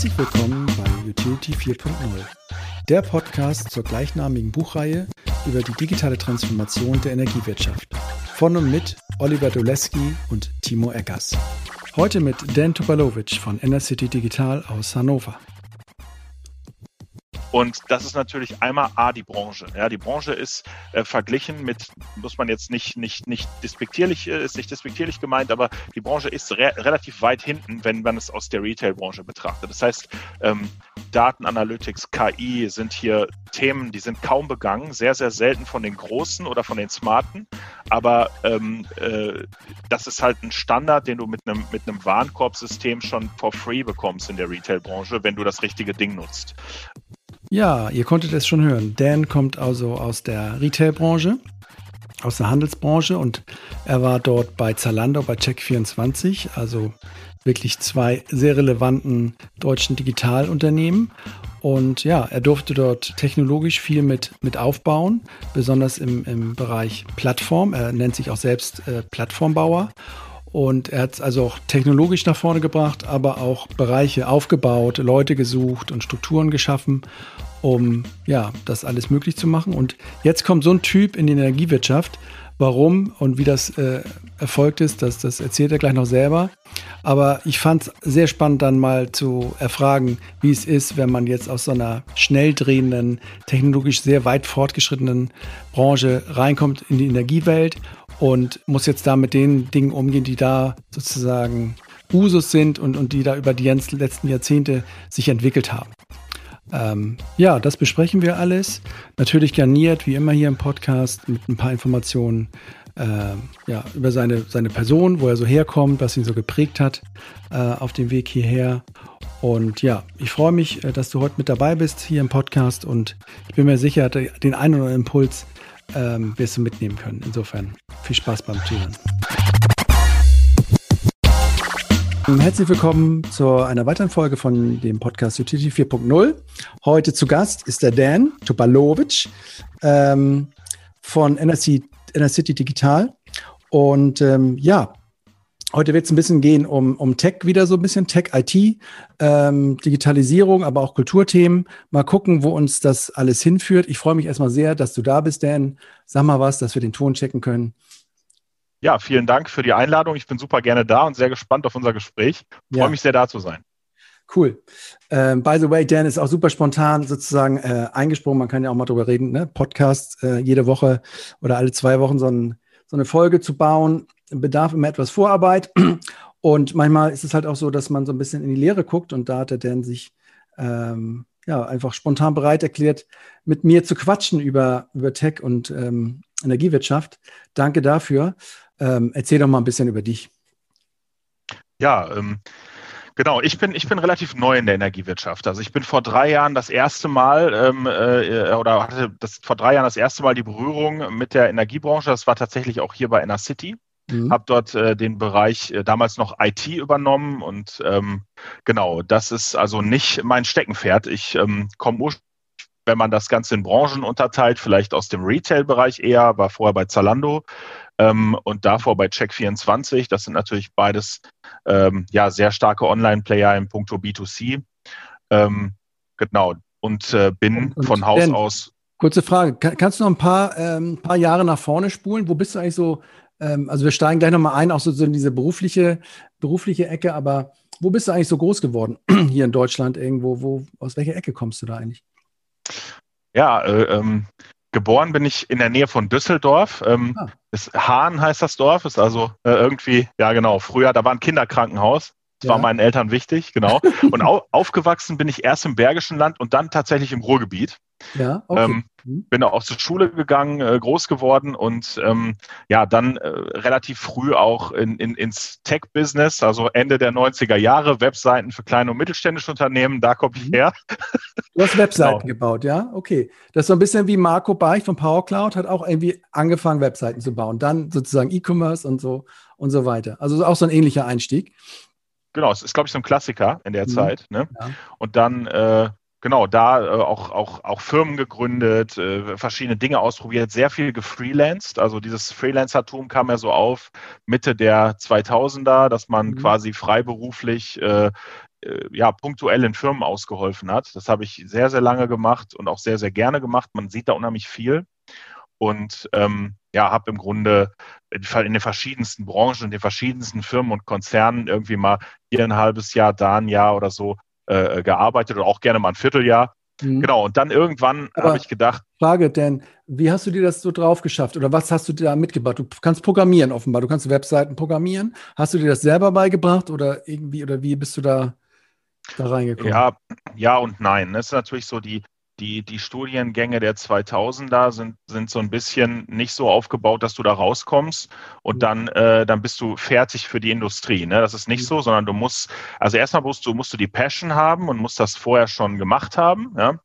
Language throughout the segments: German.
Herzlich willkommen bei Utility 4.0, der Podcast zur gleichnamigen Buchreihe über die digitale Transformation der Energiewirtschaft. Von und mit Oliver Doleski und Timo Eggers. Heute mit Dan Topalovic von Enercity Digital aus Hannover. Und das ist natürlich einmal A, die Branche. Ja, die Branche ist äh, verglichen mit, muss man jetzt nicht, nicht, nicht despektierlich, äh, ist nicht despektierlich gemeint, aber die Branche ist re relativ weit hinten, wenn man es aus der Retail-Branche betrachtet. Das heißt, ähm, Datenanalytics, KI sind hier Themen, die sind kaum begangen, sehr, sehr selten von den Großen oder von den Smarten. Aber ähm, äh, das ist halt ein Standard, den du mit einem mit einem Warenkorbsystem schon for free bekommst in der Retail-Branche, wenn du das richtige Ding nutzt. Ja, ihr konntet es schon hören. Dan kommt also aus der Retail-Branche, aus der Handelsbranche und er war dort bei Zalando, bei Check24, also wirklich zwei sehr relevanten deutschen Digitalunternehmen. Und ja, er durfte dort technologisch viel mit, mit aufbauen, besonders im, im Bereich Plattform. Er nennt sich auch selbst äh, Plattformbauer. Und er hat es also auch technologisch nach vorne gebracht, aber auch Bereiche aufgebaut, Leute gesucht und Strukturen geschaffen, um ja, das alles möglich zu machen. Und jetzt kommt so ein Typ in die Energiewirtschaft. Warum und wie das äh, erfolgt ist, das, das erzählt er gleich noch selber. Aber ich fand es sehr spannend, dann mal zu erfragen, wie es ist, wenn man jetzt aus so einer schnell drehenden, technologisch sehr weit fortgeschrittenen Branche reinkommt in die Energiewelt und muss jetzt da mit den Dingen umgehen, die da sozusagen Usus sind und, und die da über die letzten Jahrzehnte sich entwickelt haben. Ähm, ja, das besprechen wir alles. Natürlich garniert, wie immer hier im Podcast, mit ein paar Informationen äh, ja, über seine, seine Person, wo er so herkommt, was ihn so geprägt hat äh, auf dem Weg hierher. Und ja, ich freue mich, äh, dass du heute mit dabei bist hier im Podcast und ich bin mir sicher, den einen oder anderen Impuls ähm, wirst du mitnehmen können. Insofern viel Spaß beim Zuhören. Herzlich willkommen zu einer weiteren Folge von dem Podcast Utility 4.0. Heute zu Gast ist der Dan Topalovic ähm, von NRC, NRCity Digital. Und ähm, ja, Heute wird es ein bisschen gehen um, um Tech wieder so ein bisschen, Tech, IT, ähm, Digitalisierung, aber auch Kulturthemen. Mal gucken, wo uns das alles hinführt. Ich freue mich erstmal sehr, dass du da bist, Dan. Sag mal was, dass wir den Ton checken können. Ja, vielen Dank für die Einladung. Ich bin super gerne da und sehr gespannt auf unser Gespräch. Freue ja. mich sehr, da zu sein. Cool. Ähm, by the way, Dan ist auch super spontan sozusagen äh, eingesprungen. Man kann ja auch mal drüber reden, ne? Podcast äh, jede Woche oder alle zwei Wochen so, ein, so eine Folge zu bauen bedarf immer etwas Vorarbeit. Und manchmal ist es halt auch so, dass man so ein bisschen in die Lehre guckt und da hat er dann sich ähm, ja, einfach spontan bereit erklärt, mit mir zu quatschen über, über Tech und ähm, Energiewirtschaft. Danke dafür. Ähm, erzähl doch mal ein bisschen über dich. Ja, ähm, Genau, ich bin, ich bin relativ neu in der Energiewirtschaft. Also ich bin vor drei Jahren das erste Mal ähm, äh, oder hatte das vor drei Jahren das erste Mal die Berührung mit der Energiebranche. Das war tatsächlich auch hier bei Enercity. Mhm. Habe dort äh, den Bereich äh, damals noch IT übernommen und ähm, genau, das ist also nicht mein Steckenpferd. Ich ähm, komme ursprünglich wenn man das Ganze in Branchen unterteilt, vielleicht aus dem Retail-Bereich eher, war vorher bei Zalando ähm, und davor bei Check24. Das sind natürlich beides ähm, ja sehr starke Online-Player in puncto B2C. Ähm, genau. Und äh, bin und, von Haus aus. Kurze Frage, Kann, kannst du noch ein paar, ähm, paar Jahre nach vorne spulen? Wo bist du eigentlich so also wir steigen gleich nochmal ein, auch so, so in diese berufliche, berufliche Ecke, aber wo bist du eigentlich so groß geworden hier in Deutschland irgendwo? Wo, aus welcher Ecke kommst du da eigentlich? Ja, äh, ähm, geboren bin ich in der Nähe von Düsseldorf. Ähm, ah. ist Hahn heißt das Dorf, ist also äh, irgendwie, ja genau, früher, da war ein Kinderkrankenhaus. Das ja. war meinen Eltern wichtig, genau. Und au aufgewachsen bin ich erst im Bergischen Land und dann tatsächlich im Ruhrgebiet. Ja, okay. Ähm, mhm. bin auch zur Schule gegangen, äh, groß geworden und ähm, ja, dann äh, relativ früh auch in, in, ins Tech-Business, also Ende der 90er Jahre, Webseiten für kleine und mittelständische Unternehmen, da komme ich mhm. her. Du hast Webseiten genau. gebaut, ja? Okay. Das ist so ein bisschen wie Marco Beich von PowerCloud hat auch irgendwie angefangen, Webseiten zu bauen. Dann sozusagen E-Commerce und so und so weiter. Also auch so ein ähnlicher Einstieg. Genau, es ist, glaube ich, so ein Klassiker in der mhm. Zeit. Ne? Ja. Und dann äh, genau, da äh, auch, auch, auch Firmen gegründet, äh, verschiedene Dinge ausprobiert, sehr viel gefreelanced. Also dieses Freelancertum kam ja so auf Mitte der 2000er, dass man mhm. quasi freiberuflich äh, äh, ja, punktuell in Firmen ausgeholfen hat. Das habe ich sehr, sehr lange gemacht und auch sehr, sehr gerne gemacht. Man sieht da unheimlich viel. Und ähm, ja, habe im Grunde in den verschiedensten Branchen, in den verschiedensten Firmen und Konzernen irgendwie mal hier ein halbes Jahr, da ein Jahr oder so äh, gearbeitet oder auch gerne mal ein Vierteljahr. Mhm. Genau, und dann irgendwann habe ich gedacht. Frage, denn wie hast du dir das so drauf geschafft oder was hast du da mitgebracht? Du kannst programmieren offenbar, du kannst Webseiten programmieren. Hast du dir das selber beigebracht oder irgendwie oder wie bist du da, da reingekommen? Ja, ja und nein. Das ist natürlich so die, die, die Studiengänge der 2000er sind, sind so ein bisschen nicht so aufgebaut, dass du da rauskommst und mhm. dann, äh, dann bist du fertig für die Industrie. Ne? Das ist nicht mhm. so, sondern du musst, also erstmal musst du, musst du die Passion haben und musst das vorher schon gemacht haben. Ja?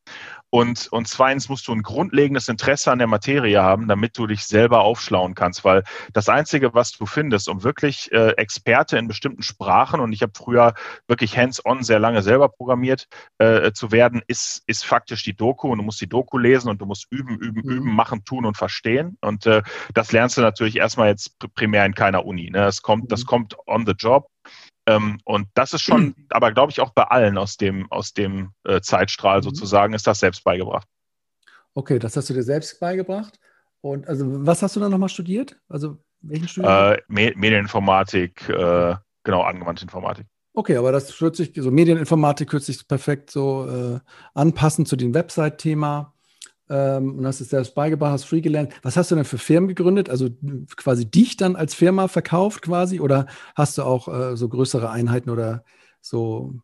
Und, und zweitens musst du ein grundlegendes Interesse an der Materie haben, damit du dich selber aufschlauen kannst, weil das Einzige, was du findest, um wirklich äh, Experte in bestimmten Sprachen, und ich habe früher wirklich hands-on sehr lange selber programmiert äh, zu werden, ist, ist faktisch die Doku und du musst die Doku lesen und du musst üben, üben, mhm. üben, machen, tun und verstehen. Und äh, das lernst du natürlich erstmal jetzt primär in keiner Uni. Ne? Das kommt, das mhm. kommt on the job. Ähm, und das ist schon, mhm. aber glaube ich auch bei allen aus dem, aus dem äh, Zeitstrahl mhm. sozusagen, ist das selbst beigebracht. Okay, das hast du dir selbst beigebracht. Und also was hast du dann nochmal studiert? Also welchen Studium? Äh, Medieninformatik, äh, genau, angewandte Informatik. Okay, aber das hört sich, so Medieninformatik hört sich perfekt so äh, anpassen zu dem Website-Thema ähm, und hast es selbst beigebracht, hast free gelernt. Was hast du denn für Firmen gegründet? Also quasi dich dann als Firma verkauft quasi oder hast du auch äh, so größere Einheiten oder so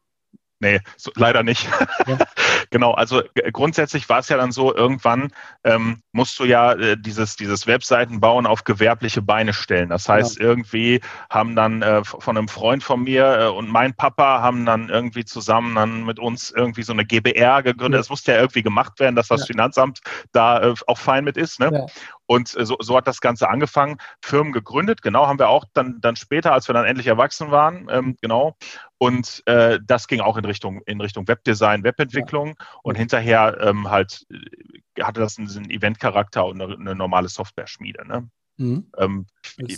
Nee, so, leider nicht. Ja. genau, also grundsätzlich war es ja dann so, irgendwann ähm, musst du ja äh, dieses, dieses Webseitenbauen auf gewerbliche Beine stellen. Das heißt, ja. irgendwie haben dann äh, von einem Freund von mir äh, und mein Papa haben dann irgendwie zusammen dann mit uns irgendwie so eine GBR gegründet. Es ja. musste ja irgendwie gemacht werden, dass das Finanzamt da äh, auch fein mit ist. Ne? Und äh, so, so hat das Ganze angefangen. Firmen gegründet, genau, haben wir auch dann, dann später, als wir dann endlich erwachsen waren, ähm, genau. Und äh, das ging auch in Richtung, in Richtung Webdesign, Webentwicklung. Ja. Und hinterher ähm, halt äh, hatte das einen, einen Eventcharakter und eine, eine normale Software-Schmiede. Ne? Mhm. Ähm,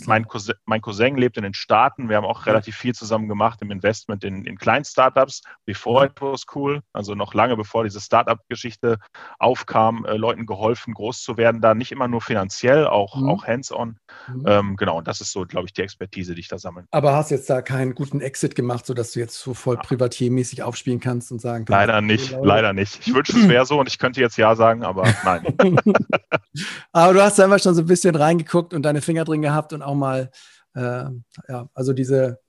mein, Cousin, mein, Cousin, lebt in den Staaten. Wir haben auch relativ viel zusammen gemacht im Investment in, in kleinen Startups, before it was cool. Also noch lange bevor diese Startup-Geschichte aufkam, äh, Leuten geholfen, groß zu werden. Da nicht immer nur finanziell, auch, mhm. auch hands-on. Mhm. Ähm, genau, und das ist so, glaube ich, die Expertise, die ich da sammle. Aber hast jetzt da keinen guten Exit gemacht, sodass du jetzt so voll privatiermäßig aufspielen kannst und sagen kannst? Leider nicht, leider nicht. Ich wünsche, es wäre so und ich könnte jetzt Ja sagen, aber nein. aber du hast da immer schon so ein bisschen reingeguckt und deine Finger drin gehabt und auch mal, äh, ja, also diese,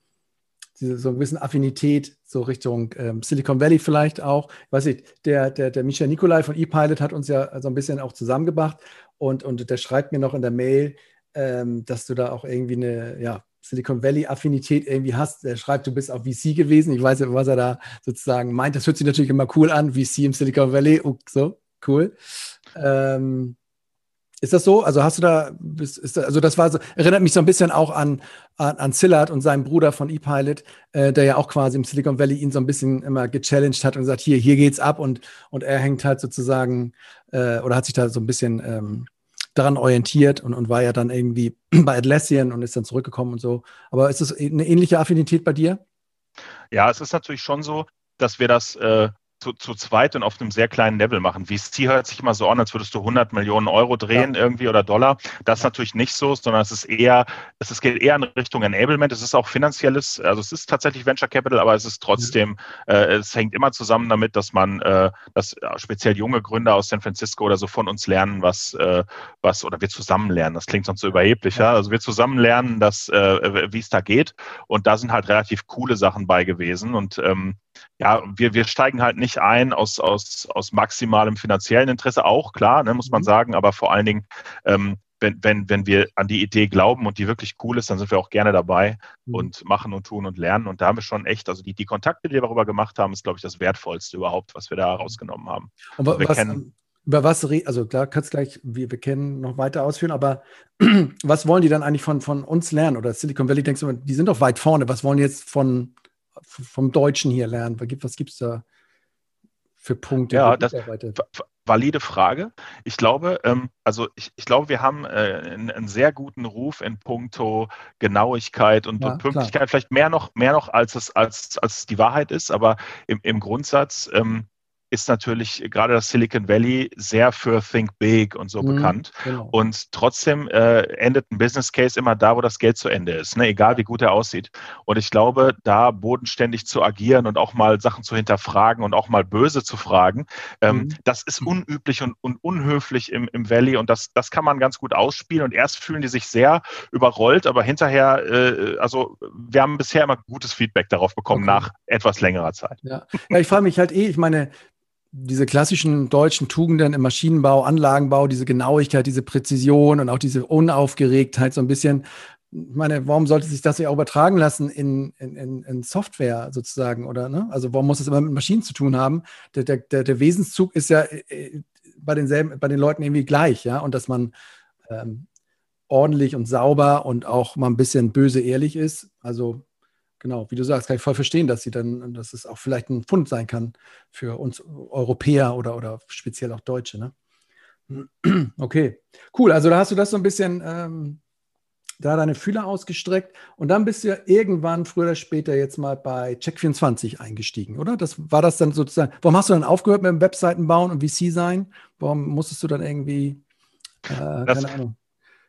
diese so ein bisschen Affinität so Richtung ähm, Silicon Valley vielleicht auch. Ich weiß nicht, der, der, der Michael Nikolai von ePilot hat uns ja so ein bisschen auch zusammengebracht und, und der schreibt mir noch in der Mail, ähm, dass du da auch irgendwie eine, ja, Silicon Valley-Affinität irgendwie hast. Er schreibt, du bist auch VC gewesen. Ich weiß nicht, was er da sozusagen meint. Das hört sich natürlich immer cool an, VC im Silicon Valley. Oh, so, cool. Ähm, ist das so? Also hast du da, ist, also das war so, erinnert mich so ein bisschen auch an, an, an Zillard und seinen Bruder von ePilot, äh, der ja auch quasi im Silicon Valley ihn so ein bisschen immer gechallenged hat und gesagt, hier, hier geht's ab und, und er hängt halt sozusagen äh, oder hat sich da so ein bisschen ähm, daran orientiert und, und war ja dann irgendwie bei Atlassian und ist dann zurückgekommen und so. Aber ist das eine ähnliche Affinität bei dir? Ja, es ist natürlich schon so, dass wir das äh, zu, zu zweit und auf einem sehr kleinen Level machen. VC hört sich immer so an, als würdest du 100 Millionen Euro drehen ja. irgendwie oder Dollar. Das ist natürlich nicht so, sondern es ist eher, es ist, geht eher in Richtung Enablement. Es ist auch finanzielles, also es ist tatsächlich Venture Capital, aber es ist trotzdem, mhm. äh, es hängt immer zusammen damit, dass man, äh, dass speziell junge Gründer aus San Francisco oder so von uns lernen, was, äh, was oder wir zusammen lernen. Das klingt sonst so überheblich, ja. Also wir zusammen lernen, dass, äh, wie es da geht. Und da sind halt relativ coole Sachen bei gewesen. Und ähm, ja, wir, wir steigen halt nicht ein aus, aus, aus maximalem finanziellen Interesse, auch klar, ne, muss man mhm. sagen, aber vor allen Dingen, ähm, wenn, wenn, wenn wir an die Idee glauben und die wirklich cool ist, dann sind wir auch gerne dabei mhm. und machen und tun und lernen. Und da haben wir schon echt, also die, die Kontakte, die wir darüber gemacht haben, ist, glaube ich, das Wertvollste überhaupt, was wir da rausgenommen haben. Und also wir was, kennen, über was, also klar, kannst gleich, wir, wir kennen noch weiter ausführen, aber was wollen die dann eigentlich von, von uns lernen? Oder Silicon Valley denkst du, die sind doch weit vorne. Was wollen die jetzt von, vom Deutschen hier lernen? Was gibt es da für Punkte? Ja, das, valide Frage. Ich glaube, ähm, also ich, ich, glaube, wir haben äh, einen, einen, sehr guten Ruf in puncto Genauigkeit und, ja, und Pünktlichkeit, klar. vielleicht mehr noch, mehr noch als es, als, als die Wahrheit ist, aber im, im Grundsatz ähm, ist natürlich gerade das Silicon Valley sehr für Think Big und so mhm, bekannt. Genau. Und trotzdem äh, endet ein Business Case immer da, wo das Geld zu Ende ist, ne? egal wie gut er aussieht. Und ich glaube, da bodenständig zu agieren und auch mal Sachen zu hinterfragen und auch mal böse zu fragen, ähm, mhm. das ist unüblich und, und unhöflich im, im Valley und das, das kann man ganz gut ausspielen. Und erst fühlen die sich sehr überrollt, aber hinterher, äh, also wir haben bisher immer gutes Feedback darauf bekommen okay. nach etwas längerer Zeit. Ja, ja ich frage mich halt eh, ich meine, diese klassischen deutschen Tugenden im Maschinenbau, Anlagenbau, diese Genauigkeit, diese Präzision und auch diese Unaufgeregtheit so ein bisschen. Ich meine, warum sollte sich das ja auch übertragen lassen in, in, in Software sozusagen, oder? Ne? Also warum muss das immer mit Maschinen zu tun haben? Der, der, der Wesenszug ist ja äh, bei denselben, bei den Leuten irgendwie gleich, ja, und dass man ähm, ordentlich und sauber und auch mal ein bisschen böse ehrlich ist. Also Genau, wie du sagst, kann ich voll verstehen, dass sie dann, dass es auch vielleicht ein Fund sein kann für uns Europäer oder, oder speziell auch Deutsche. Ne? Okay, cool. Also da hast du das so ein bisschen, ähm, da deine Fühler ausgestreckt und dann bist du ja irgendwann früher oder später jetzt mal bei Check24 eingestiegen, oder? Das war das dann sozusagen. Warum hast du dann aufgehört mit dem Webseiten bauen und VC sein? Warum musstest du dann irgendwie, äh, keine Ahnung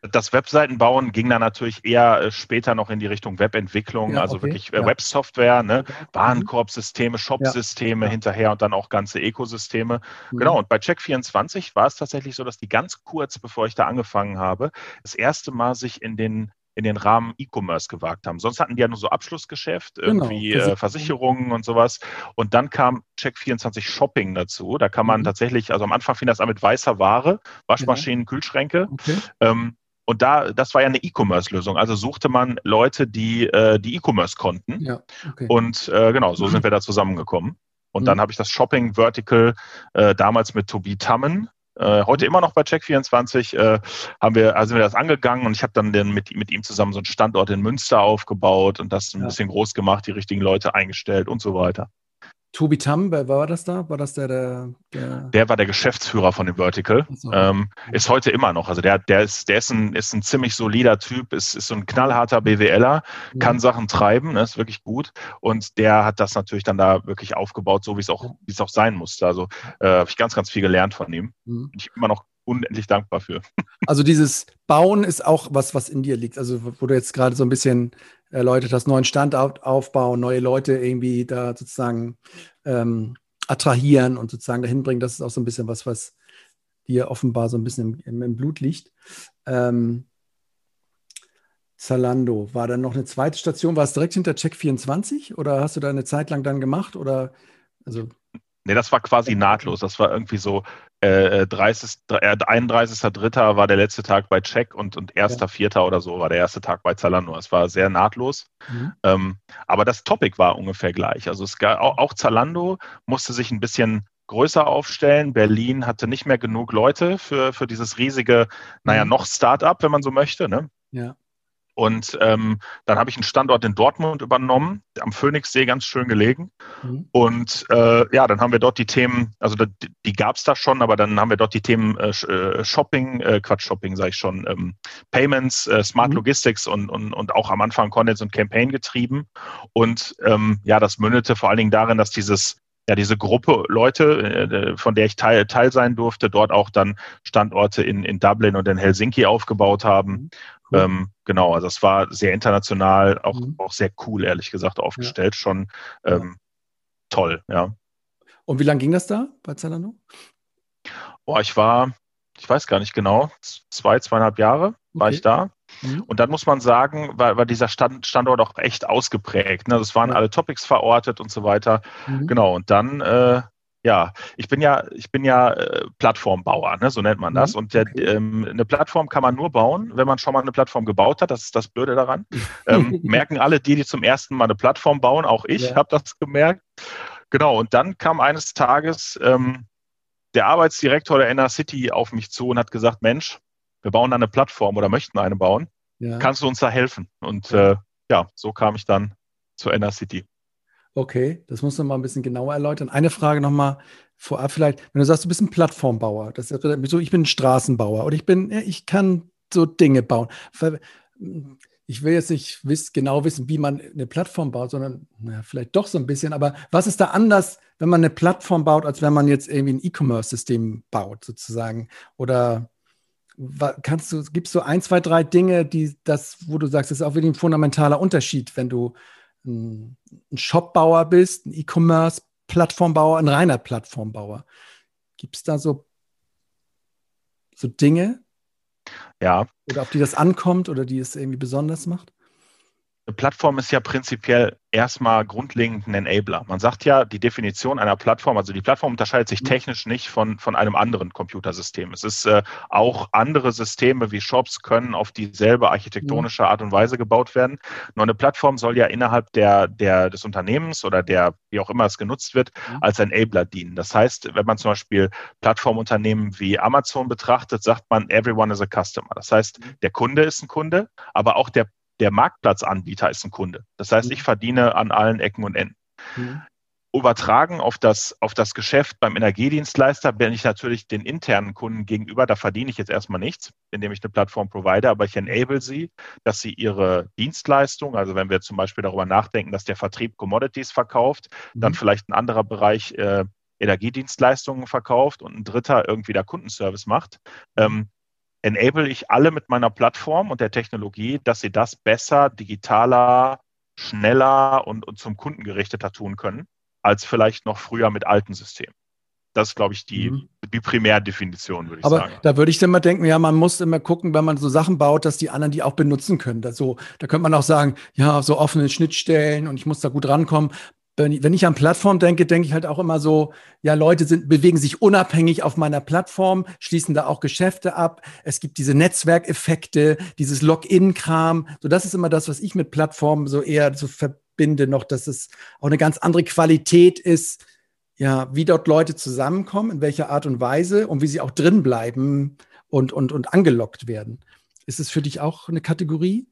das Webseitenbauen ging dann natürlich eher äh, später noch in die Richtung Webentwicklung, ja, also okay. wirklich äh, ja. Websoftware, ne? Warenkorbsysteme, Shopsysteme ja. hinterher und dann auch ganze Ökosysteme. Mhm. Genau, und bei Check24 war es tatsächlich so, dass die ganz kurz, bevor ich da angefangen habe, das erste Mal sich in den in den Rahmen E-Commerce gewagt haben. Sonst hatten die ja nur so Abschlussgeschäft, genau. irgendwie äh, Versicherungen und sowas. Und dann kam Check24 Shopping dazu. Da kann man mhm. tatsächlich, also am Anfang fing das an mit weißer Ware, Waschmaschinen, ja. Kühlschränke. Okay. Ähm, und da, das war ja eine E-Commerce-Lösung. Also suchte man Leute, die äh, die E-Commerce konnten. Ja, okay. Und äh, genau, so sind wir da zusammengekommen. Und mhm. dann habe ich das Shopping Vertical äh, damals mit Tobi Tammen, äh, heute immer noch bei Check24, äh, haben wir, also sind wir das angegangen und ich habe dann den mit, mit ihm zusammen so einen Standort in Münster aufgebaut und das ein ja. bisschen groß gemacht, die richtigen Leute eingestellt und so weiter. Tobi Tam, wer war das da? War das der, der, der, der war der Geschäftsführer von dem Vertical. So. Ähm, ist heute immer noch. Also der, der ist, der ist ein, ist ein ziemlich solider Typ, ist, ist so ein knallharter BWLer, mhm. kann Sachen treiben, ne, ist wirklich gut. Und der hat das natürlich dann da wirklich aufgebaut, so wie es auch, wie es auch sein musste. Also äh, habe ich ganz, ganz viel gelernt von ihm. Mhm. Ich immer noch unendlich dankbar für. Also dieses Bauen ist auch was, was in dir liegt. Also wo du jetzt gerade so ein bisschen erläutert hast, neuen Standort aufbauen, neue Leute irgendwie da sozusagen ähm, attrahieren und sozusagen dahin bringen. Das ist auch so ein bisschen was, was dir offenbar so ein bisschen im, im Blut liegt. Ähm, Zalando, war dann noch eine zweite Station? War es direkt hinter Check24 oder hast du da eine Zeit lang dann gemacht? Oder also Nee, das war quasi nahtlos. Das war irgendwie so äh, 30, äh, 31.3. war der letzte Tag bei Check und, und 1.4. Ja. oder so war der erste Tag bei Zalando. Es war sehr nahtlos. Mhm. Ähm, aber das Topic war ungefähr gleich. Also es gab, auch, auch Zalando musste sich ein bisschen größer aufstellen. Berlin hatte nicht mehr genug Leute für, für dieses riesige, naja, mhm. noch Start-up, wenn man so möchte. Ne? Ja. Und ähm, dann habe ich einen Standort in Dortmund übernommen, am Phoenixsee ganz schön gelegen. Mhm. Und äh, ja, dann haben wir dort die Themen, also die, die gab es da schon, aber dann haben wir dort die Themen äh, äh Shopping, äh, Quatsch, Shopping sage ich schon, ähm, Payments, äh, Smart mhm. Logistics und, und, und auch am Anfang Contents und Campaign getrieben. Und ähm, ja, das mündete vor allen Dingen darin, dass dieses ja, diese Gruppe Leute, äh, von der ich Teil, Teil sein durfte, dort auch dann Standorte in, in Dublin und in Helsinki aufgebaut haben. Mhm. Cool. Ähm, genau, also es war sehr international, auch, mhm. auch sehr cool, ehrlich gesagt, aufgestellt. Ja. Schon ähm, toll, ja. Und wie lange ging das da bei Zalando? Boah, ich war, ich weiß gar nicht genau, zwei, zweieinhalb Jahre war okay. ich da. Mhm. Und dann muss man sagen, war, war dieser Stand, Standort auch echt ausgeprägt. Ne? Es waren ja. alle Topics verortet und so weiter. Mhm. Genau. Und dann, äh, ja, ich bin ja, ich bin ja äh, Plattformbauer, ne? so nennt man das. Mhm. Und der, ähm, eine Plattform kann man nur bauen, wenn man schon mal eine Plattform gebaut hat. Das ist das Blöde daran. ähm, merken alle die, die zum ersten Mal eine Plattform bauen, auch ich ja. habe das gemerkt. Genau, und dann kam eines Tages ähm, der Arbeitsdirektor der NR City auf mich zu und hat gesagt, Mensch, wir bauen eine Plattform oder möchten eine bauen. Ja. Kannst du uns da helfen? Und äh, ja, so kam ich dann zur NR City. Okay, das musst du mal ein bisschen genauer erläutern. Eine Frage nochmal vorab vielleicht, wenn du sagst, du bist ein Plattformbauer, das ist so, ich bin ein Straßenbauer oder ich bin, ich kann so Dinge bauen. Ich will jetzt nicht wiss, genau wissen, wie man eine Plattform baut, sondern naja, vielleicht doch so ein bisschen. Aber was ist da anders, wenn man eine Plattform baut, als wenn man jetzt irgendwie ein E-Commerce-System baut, sozusagen? Oder kannst du, gibst du ein, zwei, drei Dinge, die das, wo du sagst, das ist auch wirklich ein fundamentaler Unterschied, wenn du ein, Shopbauer bist, ein E-Commerce Plattformbauer, ein reiner Plattformbauer. Gibt es da so, so Dinge? Ja. Oder auf die das ankommt oder die es irgendwie besonders macht? Eine Plattform ist ja prinzipiell erstmal grundlegend ein Enabler. Man sagt ja, die Definition einer Plattform, also die Plattform unterscheidet sich mhm. technisch nicht von, von einem anderen Computersystem. Es ist äh, auch andere Systeme wie Shops können auf dieselbe architektonische mhm. Art und Weise gebaut werden. Nur eine Plattform soll ja innerhalb der, der, des Unternehmens oder der, wie auch immer es genutzt wird, mhm. als Enabler dienen. Das heißt, wenn man zum Beispiel Plattformunternehmen wie Amazon betrachtet, sagt man, everyone is a customer. Das heißt, der Kunde ist ein Kunde, aber auch der der Marktplatzanbieter ist ein Kunde. Das heißt, ich mhm. verdiene an allen Ecken und Enden. Mhm. Übertragen auf das, auf das Geschäft beim Energiedienstleister bin ich natürlich den internen Kunden gegenüber, da verdiene ich jetzt erstmal nichts, indem ich eine Plattform provide, aber ich enable sie, dass sie ihre Dienstleistung, also wenn wir zum Beispiel darüber nachdenken, dass der Vertrieb Commodities verkauft, mhm. dann vielleicht ein anderer Bereich äh, Energiedienstleistungen verkauft und ein dritter irgendwie der Kundenservice macht, ähm, enable ich alle mit meiner Plattform und der Technologie, dass sie das besser, digitaler, schneller und, und zum Kunden gerichteter tun können, als vielleicht noch früher mit alten Systemen. Das ist, glaube ich, die, mhm. die Primärdefinition, würde ich Aber sagen. Aber da würde ich dann mal denken, ja, man muss immer gucken, wenn man so Sachen baut, dass die anderen die auch benutzen können. Das so, da könnte man auch sagen, ja, so offene Schnittstellen und ich muss da gut rankommen wenn ich an Plattform denke, denke ich halt auch immer so, ja, Leute sind, bewegen sich unabhängig auf meiner Plattform, schließen da auch Geschäfte ab. Es gibt diese Netzwerkeffekte, dieses Login-Kram. So, das ist immer das, was ich mit Plattformen so eher so verbinde noch, dass es auch eine ganz andere Qualität ist, ja, wie dort Leute zusammenkommen, in welcher Art und Weise und wie sie auch drin bleiben und, und, und angelockt werden. Ist es für dich auch eine Kategorie?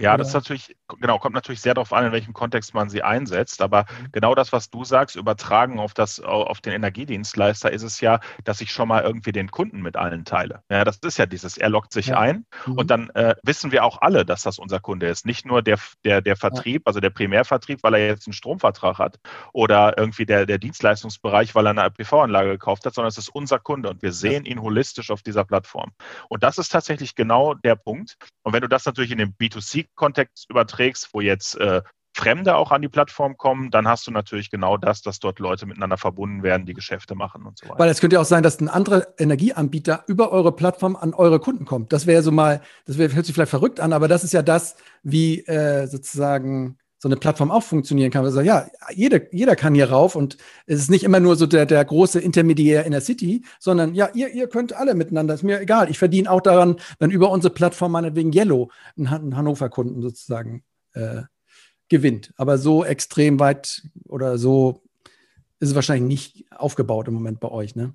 Ja, das ist natürlich, genau, kommt natürlich sehr darauf an, in welchem Kontext man sie einsetzt. Aber mhm. genau das, was du sagst, übertragen auf das, auf den Energiedienstleister, ist es ja, dass ich schon mal irgendwie den Kunden mit allen teile. Ja, das ist ja dieses, er lockt sich ja. ein mhm. und dann äh, wissen wir auch alle, dass das unser Kunde ist. Nicht nur der, der, der Vertrieb, ja. also der Primärvertrieb, weil er jetzt einen Stromvertrag hat oder irgendwie der, der Dienstleistungsbereich, weil er eine PV-Anlage gekauft hat, sondern es ist unser Kunde und wir sehen ihn holistisch auf dieser Plattform. Und das ist tatsächlich genau der Punkt. Und wenn du das natürlich in dem B2C Kontext überträgst, wo jetzt äh, Fremde auch an die Plattform kommen, dann hast du natürlich genau das, dass dort Leute miteinander verbunden werden, die Geschäfte machen und so weiter. Weil es könnte ja auch sein, dass ein anderer Energieanbieter über eure Plattform an eure Kunden kommt. Das wäre so mal, das wär, hört sich vielleicht verrückt an, aber das ist ja das, wie äh, sozusagen so eine Plattform auch funktionieren kann. Also ja, jeder, jeder kann hier rauf und es ist nicht immer nur so der, der große Intermediär in der City, sondern ja, ihr, ihr könnt alle miteinander, ist mir egal. Ich verdiene auch daran, wenn über unsere Plattform meinetwegen Yellow ein, ein Hannover-Kunden sozusagen äh, gewinnt. Aber so extrem weit oder so ist es wahrscheinlich nicht aufgebaut im Moment bei euch, ne?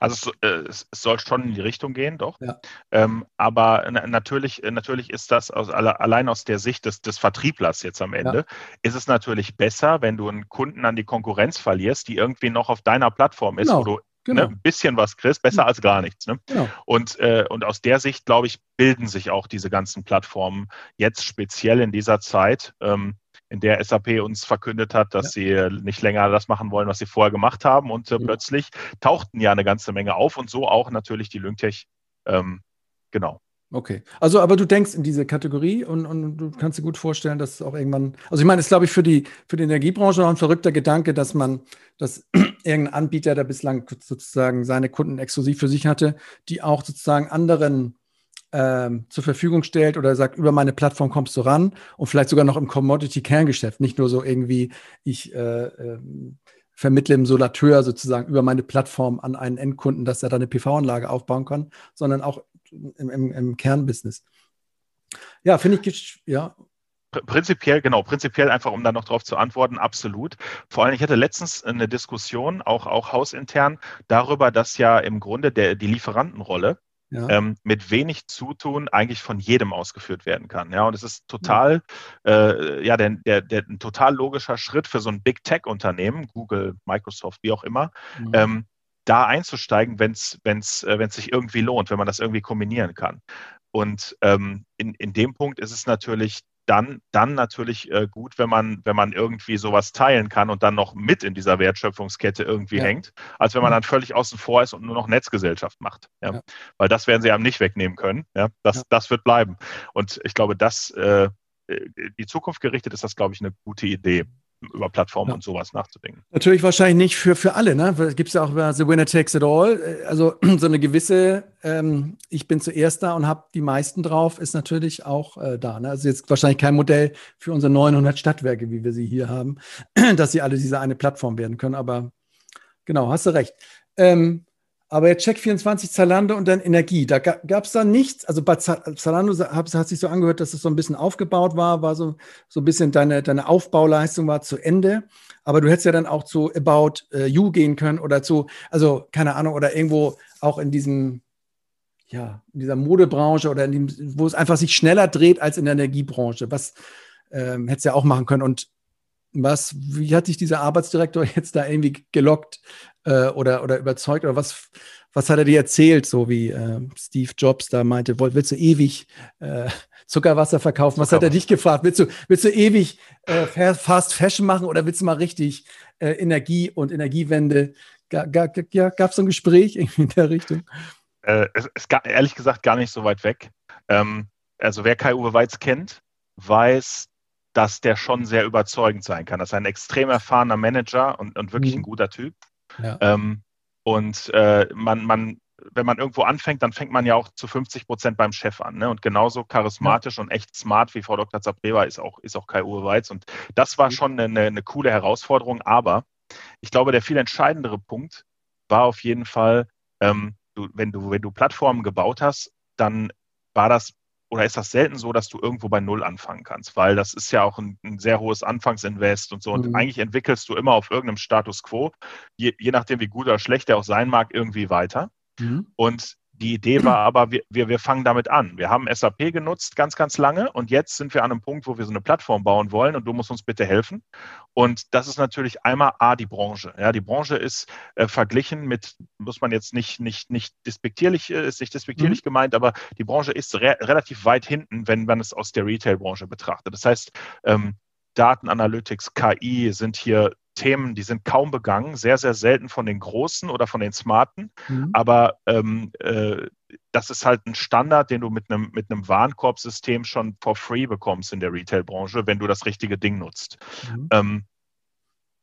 Also es, äh, es, soll schon in die Richtung gehen, doch. Ja. Ähm, aber natürlich, natürlich ist das aus, allein aus der Sicht des, des Vertrieblers jetzt am Ende, ja. ist es natürlich besser, wenn du einen Kunden an die Konkurrenz verlierst, die irgendwie noch auf deiner Plattform ist, genau. wo du Genau. Ne, ein bisschen was kriegst, besser als gar nichts. Ne? Genau. Und, äh, und aus der Sicht, glaube ich, bilden sich auch diese ganzen Plattformen jetzt speziell in dieser Zeit. Ähm, in der SAP uns verkündet hat, dass ja. sie nicht länger das machen wollen, was sie vorher gemacht haben. Und äh, ja. plötzlich tauchten ja eine ganze Menge auf und so auch natürlich die Lyngtech. Ähm, genau. Okay. Also, aber du denkst in diese Kategorie und, und du kannst dir gut vorstellen, dass es auch irgendwann, also ich meine, es ist, glaube ich, für die, für die Energiebranche noch ein verrückter Gedanke, dass man, dass irgendein Anbieter, der bislang sozusagen seine Kunden exklusiv für sich hatte, die auch sozusagen anderen ähm, zur Verfügung stellt oder sagt, über meine Plattform kommst du ran und vielleicht sogar noch im Commodity-Kerngeschäft, nicht nur so irgendwie, ich äh, äh, vermittle im Solateur sozusagen über meine Plattform an einen Endkunden, dass er da eine PV-Anlage aufbauen kann, sondern auch im, im, im Kernbusiness. Ja, finde ich, ja, Prinzipiell, genau, prinzipiell einfach, um da noch drauf zu antworten, absolut. Vor allem, ich hatte letztens eine Diskussion, auch, auch hausintern, darüber, dass ja im Grunde der, die Lieferantenrolle ja. ähm, mit wenig Zutun eigentlich von jedem ausgeführt werden kann. Ja, und es ist total, ja, äh, ja der, der, der, ein total logischer Schritt für so ein Big Tech-Unternehmen, Google, Microsoft, wie auch immer, mhm. ähm, da einzusteigen, wenn es wenn's, äh, wenn's sich irgendwie lohnt, wenn man das irgendwie kombinieren kann. Und ähm, in, in dem Punkt ist es natürlich dann, dann natürlich äh, gut, wenn man, wenn man irgendwie sowas teilen kann und dann noch mit in dieser Wertschöpfungskette irgendwie ja. hängt, als wenn man dann völlig außen vor ist und nur noch Netzgesellschaft macht. Ja? ja. Weil das werden sie einem nicht wegnehmen können. Ja? Das, das wird bleiben. Und ich glaube, das, äh, äh die Zukunft gerichtet ist das, glaube ich, eine gute Idee über Plattformen ja. und sowas nachzudenken. Natürlich wahrscheinlich nicht für, für alle, ne? Gibt es ja auch über The Winner Takes It All. Also so eine gewisse, ähm, ich bin zuerst da und habe die meisten drauf, ist natürlich auch äh, da. Ne? Also jetzt wahrscheinlich kein Modell für unsere 900 Stadtwerke, wie wir sie hier haben, dass sie alle diese eine Plattform werden können. Aber genau, hast du recht. Ähm, aber jetzt Check24, Zalando und dann Energie. Da gab es da nichts. Also bei Zalando hat, hat sich so angehört, dass es so ein bisschen aufgebaut war, war so, so ein bisschen deine, deine Aufbauleistung war zu Ende. Aber du hättest ja dann auch zu About uh, You gehen können oder zu, also keine Ahnung, oder irgendwo auch in diesem, ja, in dieser Modebranche oder in dem, wo es einfach sich schneller dreht als in der Energiebranche. Was ähm, hättest du ja auch machen können. Und was, wie hat dich dieser Arbeitsdirektor jetzt da irgendwie gelockt, äh, oder, oder überzeugt? Oder was, was hat er dir erzählt, so wie äh, Steve Jobs da meinte, willst du ewig äh, Zuckerwasser verkaufen? Was hat er dich gefragt? Willst du, willst du ewig äh, Fast Fashion machen oder willst du mal richtig äh, Energie und Energiewende? Ga, ga, ja, gab es so ein Gespräch in der Richtung? Äh, es ist ehrlich gesagt gar nicht so weit weg. Ähm, also wer Kai-Uwe Weiz kennt, weiß, dass der schon sehr überzeugend sein kann. Das ist ein extrem erfahrener Manager und, und wirklich mhm. ein guter Typ. Ja. Ähm, und äh, man, man, wenn man irgendwo anfängt, dann fängt man ja auch zu 50 Prozent beim Chef an. Ne? Und genauso charismatisch ja. und echt smart wie Frau Dr. Zabreva ist auch, ist auch Kai Uwe Weiz. Und das war mhm. schon eine, eine coole Herausforderung. Aber ich glaube, der viel entscheidendere Punkt war auf jeden Fall, ähm, du, wenn, du, wenn du Plattformen gebaut hast, dann war das oder ist das selten so, dass du irgendwo bei Null anfangen kannst? Weil das ist ja auch ein, ein sehr hohes Anfangsinvest und so. Und mhm. eigentlich entwickelst du immer auf irgendeinem Status quo, je, je nachdem, wie gut oder schlecht der auch sein mag, irgendwie weiter. Mhm. Und die Idee war aber, wir, wir, wir fangen damit an. Wir haben SAP genutzt ganz, ganz lange und jetzt sind wir an einem Punkt, wo wir so eine Plattform bauen wollen und du musst uns bitte helfen. Und das ist natürlich einmal A, die Branche. Ja, die Branche ist äh, verglichen mit, muss man jetzt nicht, nicht, nicht despektierlich, äh, ist nicht despektierlich mhm. gemeint, aber die Branche ist re relativ weit hinten, wenn man es aus der Retail-Branche betrachtet. Das heißt, ähm, Datenanalytics, KI sind hier Themen, die sind kaum begangen, sehr, sehr selten von den Großen oder von den Smarten. Mhm. Aber ähm, äh, das ist halt ein Standard, den du mit einem, mit einem Warenkorbsystem schon for free bekommst in der Retail-Branche, wenn du das richtige Ding nutzt. Mhm. Ähm,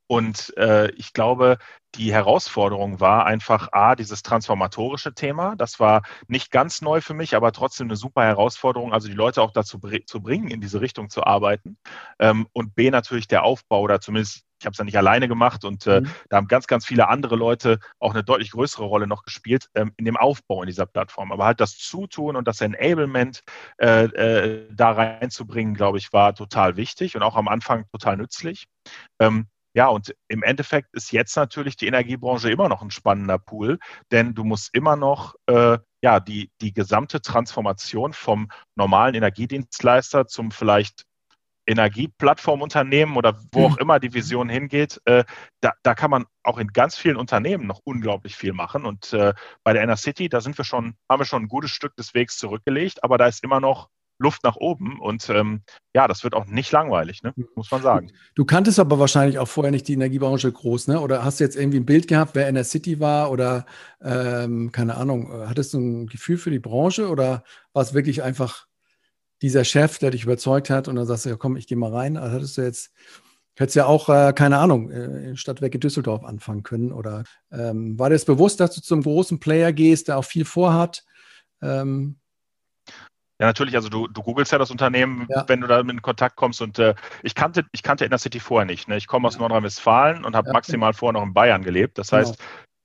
und äh, ich glaube, die Herausforderung war einfach A, dieses transformatorische Thema. Das war nicht ganz neu für mich, aber trotzdem eine super Herausforderung, also die Leute auch dazu zu bringen, in diese Richtung zu arbeiten. Ähm, und B, natürlich der Aufbau oder zumindest ich habe es ja nicht alleine gemacht und äh, mhm. da haben ganz, ganz viele andere Leute auch eine deutlich größere Rolle noch gespielt ähm, in dem Aufbau in dieser Plattform. Aber halt das Zutun und das Enablement äh, äh, da reinzubringen, glaube ich, war total wichtig und auch am Anfang total nützlich. Ähm, ja, und im Endeffekt ist jetzt natürlich die Energiebranche immer noch ein spannender Pool, denn du musst immer noch äh, ja, die, die gesamte Transformation vom normalen Energiedienstleister zum vielleicht Energieplattformunternehmen oder wo auch mhm. immer die Vision hingeht, äh, da, da kann man auch in ganz vielen Unternehmen noch unglaublich viel machen. Und äh, bei der Inner City, da sind wir schon, haben wir schon ein gutes Stück des Wegs zurückgelegt, aber da ist immer noch Luft nach oben. Und ähm, ja, das wird auch nicht langweilig, ne? muss man sagen. Du kanntest aber wahrscheinlich auch vorher nicht die Energiebranche groß, ne? Oder hast du jetzt irgendwie ein Bild gehabt, wer in der City war oder ähm, keine Ahnung, hattest du ein Gefühl für die Branche oder war es wirklich einfach dieser Chef, der dich überzeugt hat und dann sagst du, ja komm, ich gehe mal rein. Also hattest du jetzt, hättest ja auch, äh, keine Ahnung, äh, in Stadtwerke Düsseldorf anfangen können. Oder ähm, war dir das bewusst, dass du zum großen Player gehst, der auch viel vorhat? Ähm, ja, natürlich. Also du, du googelst ja das Unternehmen, ja. wenn du da in Kontakt kommst. Und äh, ich kannte, ich kannte Inner City vorher nicht. Ne? Ich komme aus ja. Nordrhein-Westfalen und habe ja, maximal vorher noch in Bayern gelebt. Das genau. heißt,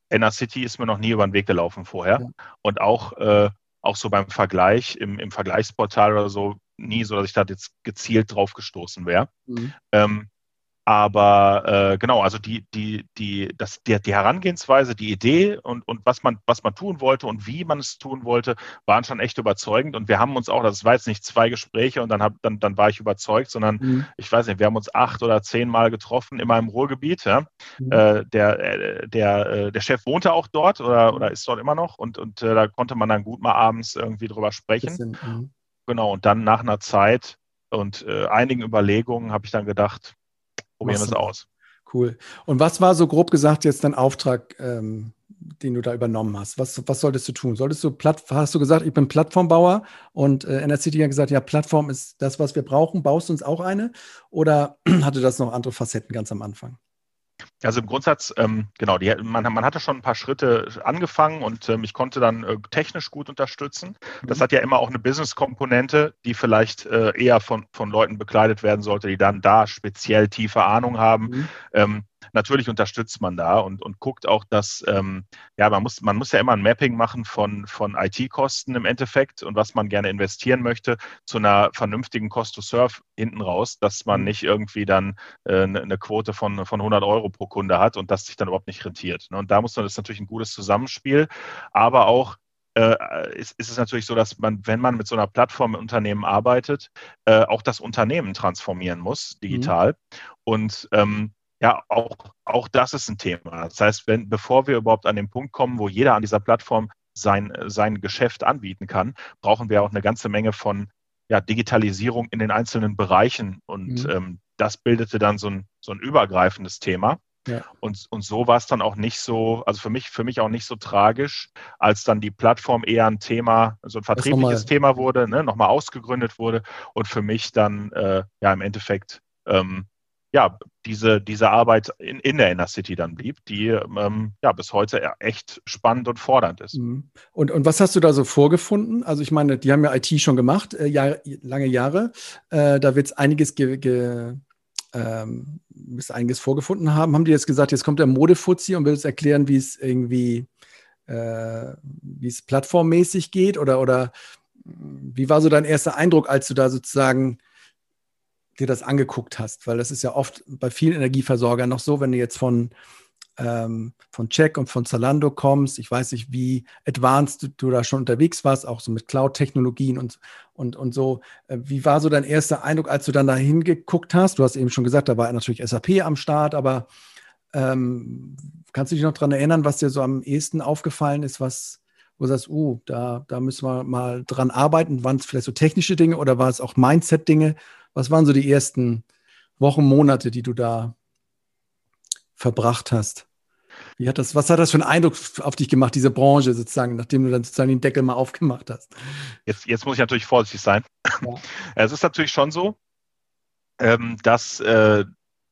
Inner City ist mir noch nie über den Weg gelaufen vorher. Und auch, äh, auch so beim Vergleich, im, im Vergleichsportal oder so, nie so, dass ich da jetzt gezielt drauf gestoßen wäre. Mhm. Ähm, Aber äh, genau, also die, die, die, das, die, die Herangehensweise, die Idee und, und was, man, was man tun wollte und wie man es tun wollte, waren schon echt überzeugend. Und wir haben uns auch, das war jetzt nicht zwei Gespräche und dann, hab, dann, dann war ich überzeugt, sondern mhm. ich weiß nicht, wir haben uns acht oder zehn Mal getroffen, immer im Ruhrgebiet. Ja? Mhm. Äh, der, äh, der, äh, der Chef wohnte auch dort oder, oder ist dort immer noch und, und äh, da konnte man dann gut mal abends irgendwie drüber sprechen. Bisschen, mhm. genau, und dann nach einer Zeit und äh, einigen Überlegungen habe ich dann gedacht, probieren wir es aus. Cool. Und was war so grob gesagt jetzt dein Auftrag, ähm, den du da übernommen hast? Was, was solltest du tun? Solltest du Platt, hast du gesagt, ich bin Plattformbauer und äh, NRCity hat gesagt, ja, Plattform ist das, was wir brauchen. Baust du uns auch eine? Oder hatte das noch andere Facetten ganz am Anfang? Also im Grundsatz, ähm, genau, die, man, man, hatte schon ein paar Schritte angefangen und ähm, ich konnte dann äh, technisch gut unterstützen. Das mhm. hat ja immer auch eine Business-Komponente, die vielleicht äh, eher von, von Leuten bekleidet werden sollte, die dann da speziell tiefe Ahnung haben. Mhm. Ähm, natürlich unterstützt man da und, und guckt auch, dass, ähm, ja, man muss, man muss ja immer ein Mapping machen von, von IT-Kosten im Endeffekt und was man gerne investieren möchte zu einer vernünftigen Cost-to-Serve hinten raus, dass man mhm. nicht irgendwie dann äh, eine ne Quote von, von 100 Euro pro Kunde hat und das sich dann überhaupt nicht rentiert. Ne? Und da muss man, das ist natürlich ein gutes Zusammenspiel, aber auch äh, ist, ist, es natürlich so, dass man, wenn man mit so einer Plattform im Unternehmen arbeitet, äh, auch das Unternehmen transformieren muss, digital. Mhm. Und ähm, ja, auch, auch das ist ein Thema. Das heißt, wenn, bevor wir überhaupt an den Punkt kommen, wo jeder an dieser Plattform sein, sein Geschäft anbieten kann, brauchen wir auch eine ganze Menge von ja, Digitalisierung in den einzelnen Bereichen. Und mhm. ähm, das bildete dann so ein, so ein übergreifendes Thema. Ja. Und, und so war es dann auch nicht so, also für mich, für mich auch nicht so tragisch, als dann die Plattform eher ein Thema, so ein vertriebliches Thema wurde, ne, nochmal ausgegründet wurde und für mich dann äh, ja im Endeffekt ähm, ja, diese, diese Arbeit in, in der Inner City dann blieb, die ähm, ja bis heute echt spannend und fordernd ist. Mhm. Und, und was hast du da so vorgefunden? Also ich meine, die haben ja IT schon gemacht, äh, Jahr, lange Jahre. Äh, da wird es einiges ge, ge ähm, einiges vorgefunden haben. Haben die jetzt gesagt, jetzt kommt der Modefuzzi und will uns erklären, wie es irgendwie, äh, wie es plattformmäßig geht? Oder, oder wie war so dein erster Eindruck, als du da sozusagen dir das angeguckt hast, weil das ist ja oft bei vielen Energieversorgern noch so, wenn du jetzt von, ähm, von Check und von Zalando kommst, ich weiß nicht, wie advanced du, du da schon unterwegs warst, auch so mit Cloud-Technologien und, und, und so. Äh, wie war so dein erster Eindruck, als du dann da hingeguckt hast? Du hast eben schon gesagt, da war natürlich SAP am Start, aber ähm, kannst du dich noch daran erinnern, was dir so am ehesten aufgefallen ist, was, wo du sagst, uh, da, da müssen wir mal dran arbeiten? Waren es vielleicht so technische Dinge oder war es auch Mindset-Dinge? Was waren so die ersten Wochen, Monate, die du da verbracht hast? Wie hat das, was hat das für einen Eindruck auf dich gemacht, diese Branche sozusagen, nachdem du dann sozusagen den Deckel mal aufgemacht hast? Jetzt, jetzt muss ich natürlich vorsichtig sein. Ja. Es ist natürlich schon so, ähm, dass äh,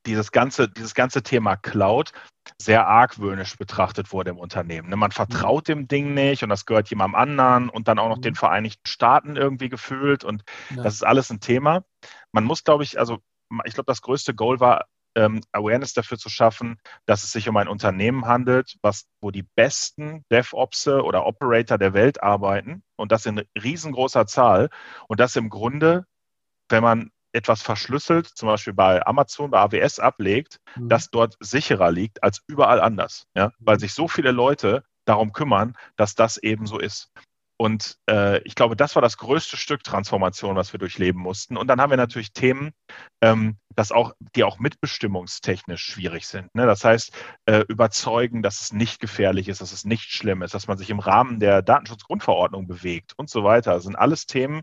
dieses ganze, dieses ganze Thema Cloud sehr argwöhnisch betrachtet wurde im Unternehmen. Ne? Man vertraut dem Ding nicht und das gehört jemandem anderen und dann auch noch mhm. den Vereinigten Staaten irgendwie gefühlt und ja. das ist alles ein Thema. Man muss, glaube ich, also ich glaube, das größte Goal war, ähm, Awareness dafür zu schaffen, dass es sich um ein Unternehmen handelt, was, wo die besten DevOps oder Operator der Welt arbeiten und das in riesengroßer Zahl und das im Grunde, wenn man etwas verschlüsselt, zum Beispiel bei Amazon, bei AWS ablegt, mhm. das dort sicherer liegt als überall anders. Ja? Weil mhm. sich so viele Leute darum kümmern, dass das eben so ist. Und äh, ich glaube, das war das größte Stück Transformation, was wir durchleben mussten. Und dann haben wir natürlich Themen, ähm, das auch, die auch mitbestimmungstechnisch schwierig sind. Ne? Das heißt, äh, überzeugen, dass es nicht gefährlich ist, dass es nicht schlimm ist, dass man sich im Rahmen der Datenschutzgrundverordnung bewegt und so weiter. Das sind alles Themen,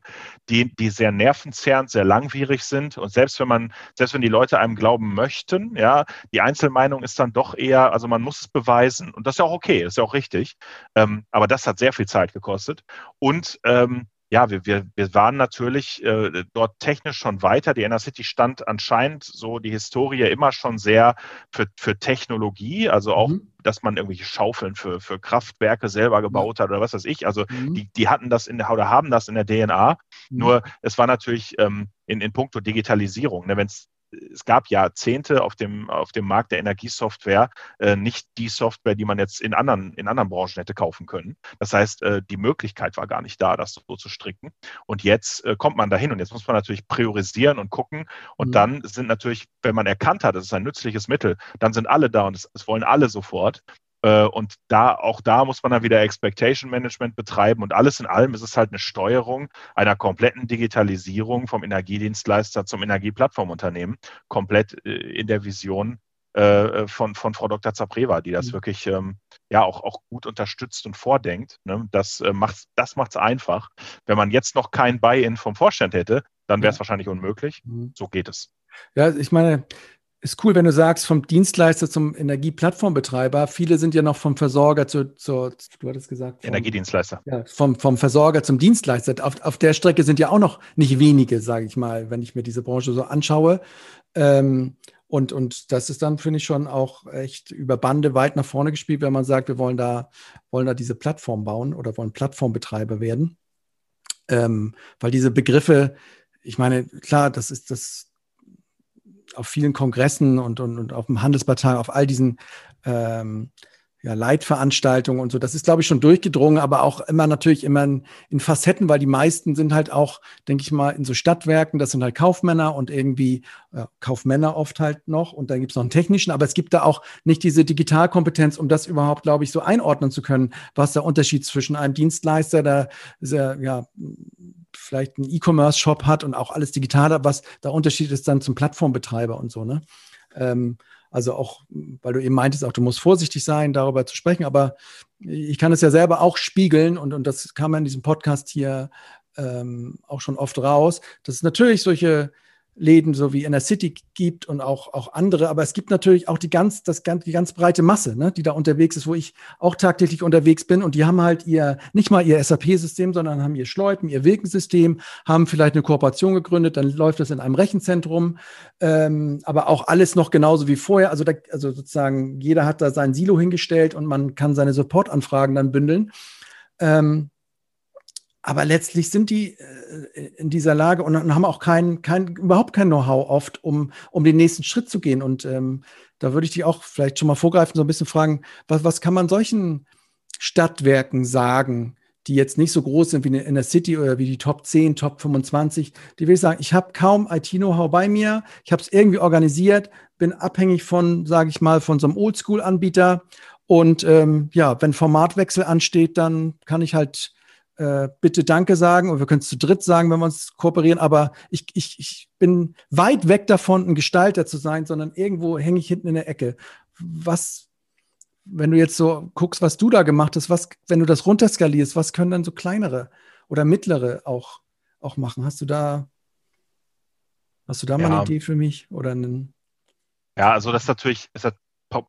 die, die sehr nervenzerrend, sehr langwierig sind. Und selbst wenn man, selbst wenn die Leute einem glauben möchten, ja, die Einzelmeinung ist dann doch eher, also man muss es beweisen. Und das ist ja auch okay, das ist ja auch richtig. Ähm, aber das hat sehr viel Zeit gekostet. Und ähm, ja, wir, wir, wir waren natürlich äh, dort technisch schon weiter. Die Inner City stand anscheinend so die Historie immer schon sehr für, für Technologie, also auch, mhm. dass man irgendwelche Schaufeln für, für Kraftwerke selber gebaut hat oder was weiß ich. Also mhm. die, die hatten das in der oder haben das in der DNA. Mhm. Nur es war natürlich ähm, in, in puncto Digitalisierung, ne, wenn es es gab Jahrzehnte auf dem, auf dem Markt der Energiesoftware äh, nicht die Software, die man jetzt in anderen, in anderen Branchen hätte kaufen können. Das heißt, äh, die Möglichkeit war gar nicht da, das so zu stricken. Und jetzt äh, kommt man dahin und jetzt muss man natürlich priorisieren und gucken. Und mhm. dann sind natürlich, wenn man erkannt hat, es ist ein nützliches Mittel, dann sind alle da und es, es wollen alle sofort. Äh, und da, auch da muss man dann wieder Expectation Management betreiben. Und alles in allem ist es halt eine Steuerung einer kompletten Digitalisierung vom Energiedienstleister zum Energieplattformunternehmen, komplett äh, in der Vision äh, von, von Frau Dr. Zapreva, die das mhm. wirklich ähm, ja auch, auch gut unterstützt und vordenkt. Ne? Das äh, macht das macht's einfach. Wenn man jetzt noch kein Buy-in vom Vorstand hätte, dann wäre es ja. wahrscheinlich unmöglich. Mhm. So geht es. Ja, ich meine, ist cool, wenn du sagst, vom Dienstleister zum Energieplattformbetreiber. Viele sind ja noch vom Versorger zu, zu du hattest gesagt. Vom, Energiedienstleister. Ja, vom, vom Versorger zum Dienstleister. Auf, auf der Strecke sind ja auch noch nicht wenige, sage ich mal, wenn ich mir diese Branche so anschaue. Ähm, und, und das ist dann, finde ich, schon auch echt über Bande weit nach vorne gespielt, wenn man sagt, wir wollen da, wollen da diese Plattform bauen oder wollen Plattformbetreiber werden. Ähm, weil diese Begriffe, ich meine, klar, das ist das, auf vielen Kongressen und, und, und auf dem Handelspartei, auf all diesen ähm, ja, Leitveranstaltungen und so. Das ist, glaube ich, schon durchgedrungen, aber auch immer natürlich immer in, in, Facetten, weil die meisten sind halt auch, denke ich mal, in so Stadtwerken, das sind halt Kaufmänner und irgendwie äh, Kaufmänner oft halt noch. Und dann gibt es noch einen technischen, aber es gibt da auch nicht diese Digitalkompetenz, um das überhaupt, glaube ich, so einordnen zu können, was der Unterschied zwischen einem Dienstleister, der sehr, ja, vielleicht einen E-Commerce-Shop hat und auch alles digital hat, was der Unterschied ist dann zum Plattformbetreiber und so, ne? Ähm, also auch, weil du eben meintest, auch du musst vorsichtig sein, darüber zu sprechen, aber ich kann es ja selber auch spiegeln und, und das kam in diesem Podcast hier ähm, auch schon oft raus, dass es natürlich solche Läden so wie in der City gibt und auch, auch andere. Aber es gibt natürlich auch die ganz, das, die ganz breite Masse, ne, die da unterwegs ist, wo ich auch tagtäglich unterwegs bin. Und die haben halt ihr, nicht mal ihr SAP-System, sondern haben ihr Schleuten, ihr Wirkensystem, haben vielleicht eine Kooperation gegründet, dann läuft das in einem Rechenzentrum. Ähm, aber auch alles noch genauso wie vorher. Also, da, also sozusagen, jeder hat da sein Silo hingestellt und man kann seine Supportanfragen dann bündeln. Ähm, aber letztlich sind die äh, in dieser Lage und, haben auch kein, kein, überhaupt kein Know-how oft, um, um den nächsten Schritt zu gehen. Und ähm, da würde ich dich auch vielleicht schon mal vorgreifen, so ein bisschen fragen, was, was kann man solchen Stadtwerken sagen, die jetzt nicht so groß sind wie in der City oder wie die Top 10, Top 25, die will ich sagen, ich habe kaum IT-Know-how bei mir, ich habe es irgendwie organisiert, bin abhängig von, sage ich mal, von so einem Oldschool-Anbieter. Und ähm, ja, wenn Formatwechsel ansteht, dann kann ich halt äh, bitte Danke sagen und wir können es zu dritt sagen, wenn wir uns kooperieren, aber ich, ich, ich bin weit weg davon, ein Gestalter zu sein, sondern irgendwo hänge ich hinten in der Ecke. Was, wenn du jetzt so guckst, was du da gemacht hast, was, wenn du das runterskalierst, was können dann so kleinere oder mittlere auch, auch machen? Hast du da, hast du da ja. mal eine Idee für mich oder einen? Ja, also das ist natürlich, ist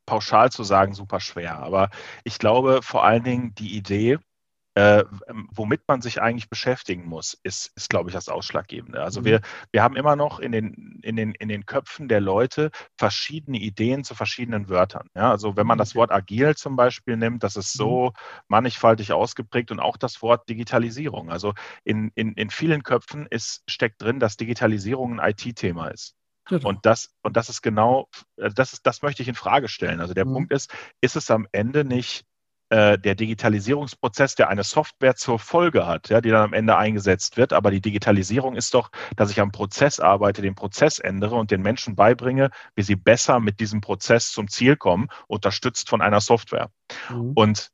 pauschal zu sagen super schwer, aber ich glaube vor allen Dingen die Idee, äh, womit man sich eigentlich beschäftigen muss, ist, ist glaube ich, das Ausschlaggebende. Also mhm. wir, wir haben immer noch in den, in, den, in den Köpfen der Leute verschiedene Ideen zu verschiedenen Wörtern. Ja, also wenn man das Wort agil zum Beispiel nimmt, das ist so mhm. mannigfaltig ausgeprägt und auch das Wort Digitalisierung. Also in, in, in vielen Köpfen ist, steckt drin, dass Digitalisierung ein IT-Thema ist. Genau. Und das, und das ist genau, äh, das ist, das möchte ich in Frage stellen. Also der mhm. Punkt ist, ist es am Ende nicht der Digitalisierungsprozess, der eine Software zur Folge hat, ja, die dann am Ende eingesetzt wird. Aber die Digitalisierung ist doch, dass ich am Prozess arbeite, den Prozess ändere und den Menschen beibringe, wie sie besser mit diesem Prozess zum Ziel kommen, unterstützt von einer Software. Mhm. Und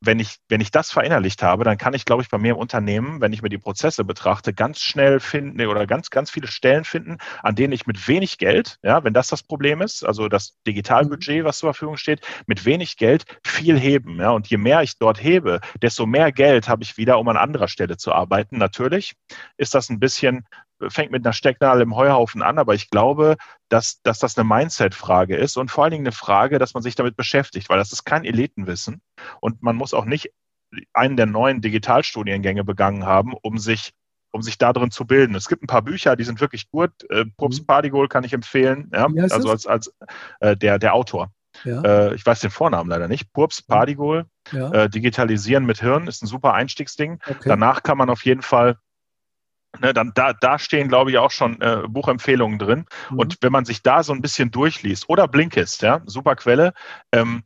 wenn ich, wenn ich das verinnerlicht habe, dann kann ich, glaube ich, bei mir im Unternehmen, wenn ich mir die Prozesse betrachte, ganz schnell finden oder ganz, ganz viele Stellen finden, an denen ich mit wenig Geld, ja, wenn das das Problem ist, also das Digitalbudget, was zur Verfügung steht, mit wenig Geld viel heben. Ja, und je mehr ich dort hebe, desto mehr Geld habe ich wieder, um an anderer Stelle zu arbeiten. Natürlich ist das ein bisschen fängt mit einer Stecknadel im Heuhaufen an, aber ich glaube, dass, dass das eine Mindset-Frage ist und vor allen Dingen eine Frage, dass man sich damit beschäftigt, weil das ist kein Elitenwissen und man muss auch nicht einen der neuen Digitalstudiengänge begangen haben, um sich um sich darin zu bilden. Es gibt ein paar Bücher, die sind wirklich gut. Äh, Pups mhm. Pardigol kann ich empfehlen, ja? also als, als äh, der, der Autor. Ja. Äh, ich weiß den Vornamen leider nicht. Purps Pardigol, ja. äh, Digitalisieren mit Hirn ist ein super Einstiegsding. Okay. Danach kann man auf jeden Fall Ne, dann da, da stehen, glaube ich, auch schon äh, Buchempfehlungen drin. Mhm. Und wenn man sich da so ein bisschen durchliest, oder Blinkist, ja, super Quelle, ähm,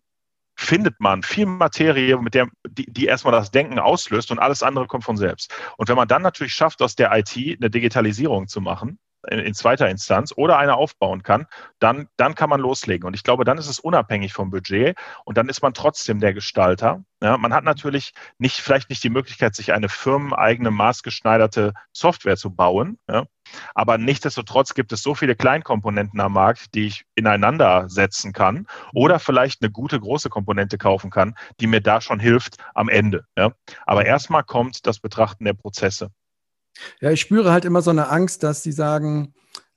findet man viel Materie, mit der, die, die erstmal das Denken auslöst und alles andere kommt von selbst. Und wenn man dann natürlich schafft, aus der IT eine Digitalisierung zu machen, in, zweiter Instanz oder eine aufbauen kann, dann, dann kann man loslegen. Und ich glaube, dann ist es unabhängig vom Budget und dann ist man trotzdem der Gestalter. Ja, man hat natürlich nicht, vielleicht nicht die Möglichkeit, sich eine firmeneigene maßgeschneiderte Software zu bauen. Ja, aber nichtsdestotrotz gibt es so viele Kleinkomponenten am Markt, die ich ineinander setzen kann oder vielleicht eine gute große Komponente kaufen kann, die mir da schon hilft am Ende. Ja. Aber erstmal kommt das Betrachten der Prozesse. Ja, ich spüre halt immer so eine Angst, dass sie sagen,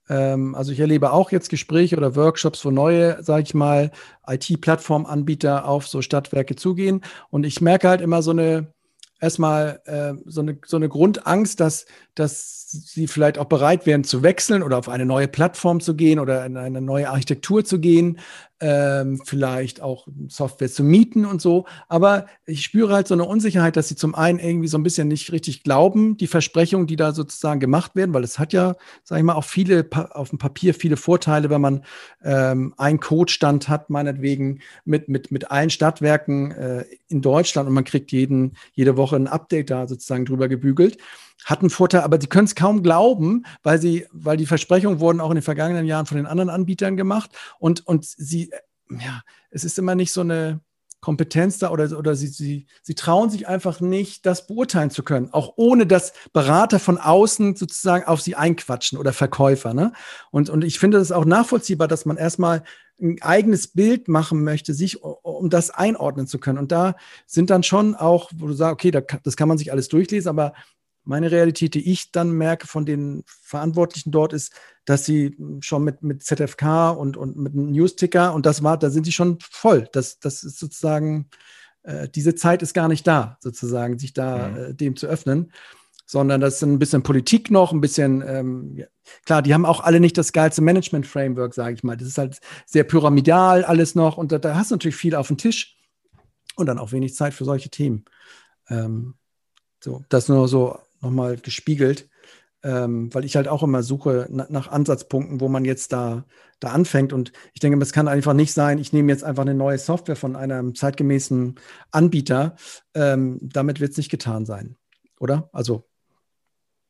ähm, also ich erlebe auch jetzt Gespräche oder Workshops, wo neue, sage ich mal, IT-Plattformanbieter auf so Stadtwerke zugehen. Und ich merke halt immer so eine, erstmal äh, so, eine, so eine Grundangst, dass, dass sie vielleicht auch bereit wären zu wechseln oder auf eine neue Plattform zu gehen oder in eine neue Architektur zu gehen, ähm, vielleicht auch Software zu mieten und so. Aber ich spüre halt so eine Unsicherheit, dass sie zum einen irgendwie so ein bisschen nicht richtig glauben, die Versprechungen, die da sozusagen gemacht werden, weil es hat ja, sage ich mal, auch viele auf dem Papier viele Vorteile, wenn man ähm, einen Codestand hat, meinetwegen mit, mit, mit allen Stadtwerken äh, in Deutschland und man kriegt jeden, jede Woche ein Update da sozusagen drüber gebügelt hat einen Vorteil, aber sie können es kaum glauben, weil sie, weil die Versprechungen wurden auch in den vergangenen Jahren von den anderen Anbietern gemacht und, und sie, ja, es ist immer nicht so eine Kompetenz da oder, oder sie, sie, sie trauen sich einfach nicht, das beurteilen zu können, auch ohne dass Berater von außen sozusagen auf sie einquatschen oder Verkäufer. Ne? Und, und ich finde es auch nachvollziehbar, dass man erstmal ein eigenes Bild machen möchte, sich, um das einordnen zu können. Und da sind dann schon auch, wo du sagst, okay, da, das kann man sich alles durchlesen, aber meine Realität, die ich dann merke von den Verantwortlichen dort, ist, dass sie schon mit, mit ZFK und, und mit einem News-Ticker und das war, da sind sie schon voll. Das, das ist sozusagen, äh, diese Zeit ist gar nicht da, sozusagen, sich da mhm. äh, dem zu öffnen, sondern das ist ein bisschen Politik noch, ein bisschen, ähm, ja. klar, die haben auch alle nicht das geilste Management-Framework, sage ich mal. Das ist halt sehr pyramidal alles noch und da, da hast du natürlich viel auf dem Tisch und dann auch wenig Zeit für solche Themen. Ähm, so, das nur so nochmal gespiegelt, ähm, weil ich halt auch immer suche na, nach Ansatzpunkten, wo man jetzt da, da anfängt. Und ich denke, es kann einfach nicht sein, ich nehme jetzt einfach eine neue Software von einem zeitgemäßen Anbieter. Ähm, damit wird es nicht getan sein, oder? Also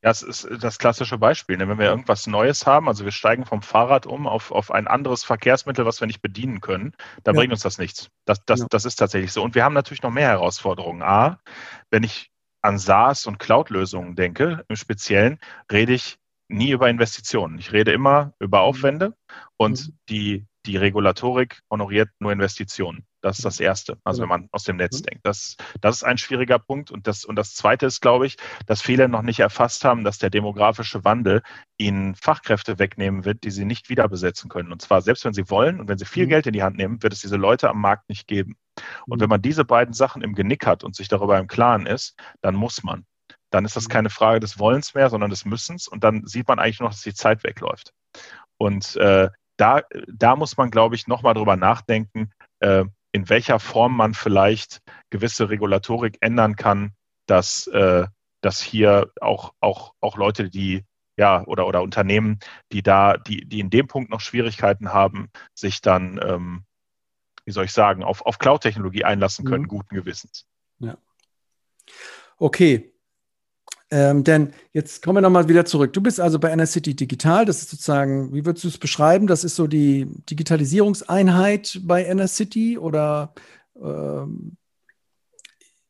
ja, es ist das klassische Beispiel. Ne? Wenn wir irgendwas Neues haben, also wir steigen vom Fahrrad um auf, auf ein anderes Verkehrsmittel, was wir nicht bedienen können, dann ja. bringt uns das nichts. Das, das, ja. das ist tatsächlich so. Und wir haben natürlich noch mehr Herausforderungen. A, wenn ich an SaaS und Cloud-Lösungen denke, im Speziellen, rede ich nie über Investitionen. Ich rede immer über mhm. Aufwände und mhm. die, die Regulatorik honoriert nur Investitionen. Das ist das Erste, also wenn man aus dem Netz mhm. denkt. Das, das ist ein schwieriger Punkt. Und das, und das Zweite ist, glaube ich, dass viele noch nicht erfasst haben, dass der demografische Wandel ihnen Fachkräfte wegnehmen wird, die sie nicht wieder besetzen können. Und zwar selbst wenn sie wollen und wenn sie viel Geld in die Hand nehmen, wird es diese Leute am Markt nicht geben. Und wenn man diese beiden Sachen im Genick hat und sich darüber im Klaren ist, dann muss man. Dann ist das mhm. keine Frage des Wollens mehr, sondern des Müssens. Und dann sieht man eigentlich noch, dass die Zeit wegläuft. Und äh, da, da muss man, glaube ich, nochmal drüber nachdenken, äh, in welcher Form man vielleicht gewisse Regulatorik ändern kann, dass, äh, dass hier auch, auch, auch Leute, die ja, oder, oder Unternehmen, die da, die, die in dem Punkt noch Schwierigkeiten haben, sich dann ähm, wie soll ich sagen, auf, auf Cloud-Technologie einlassen können, mhm. guten Gewissens. Ja. Okay. Ähm, denn jetzt kommen wir nochmal wieder zurück. Du bist also bei Enercity Digital. Das ist sozusagen, wie würdest du es beschreiben? Das ist so die Digitalisierungseinheit bei Enercity oder ähm,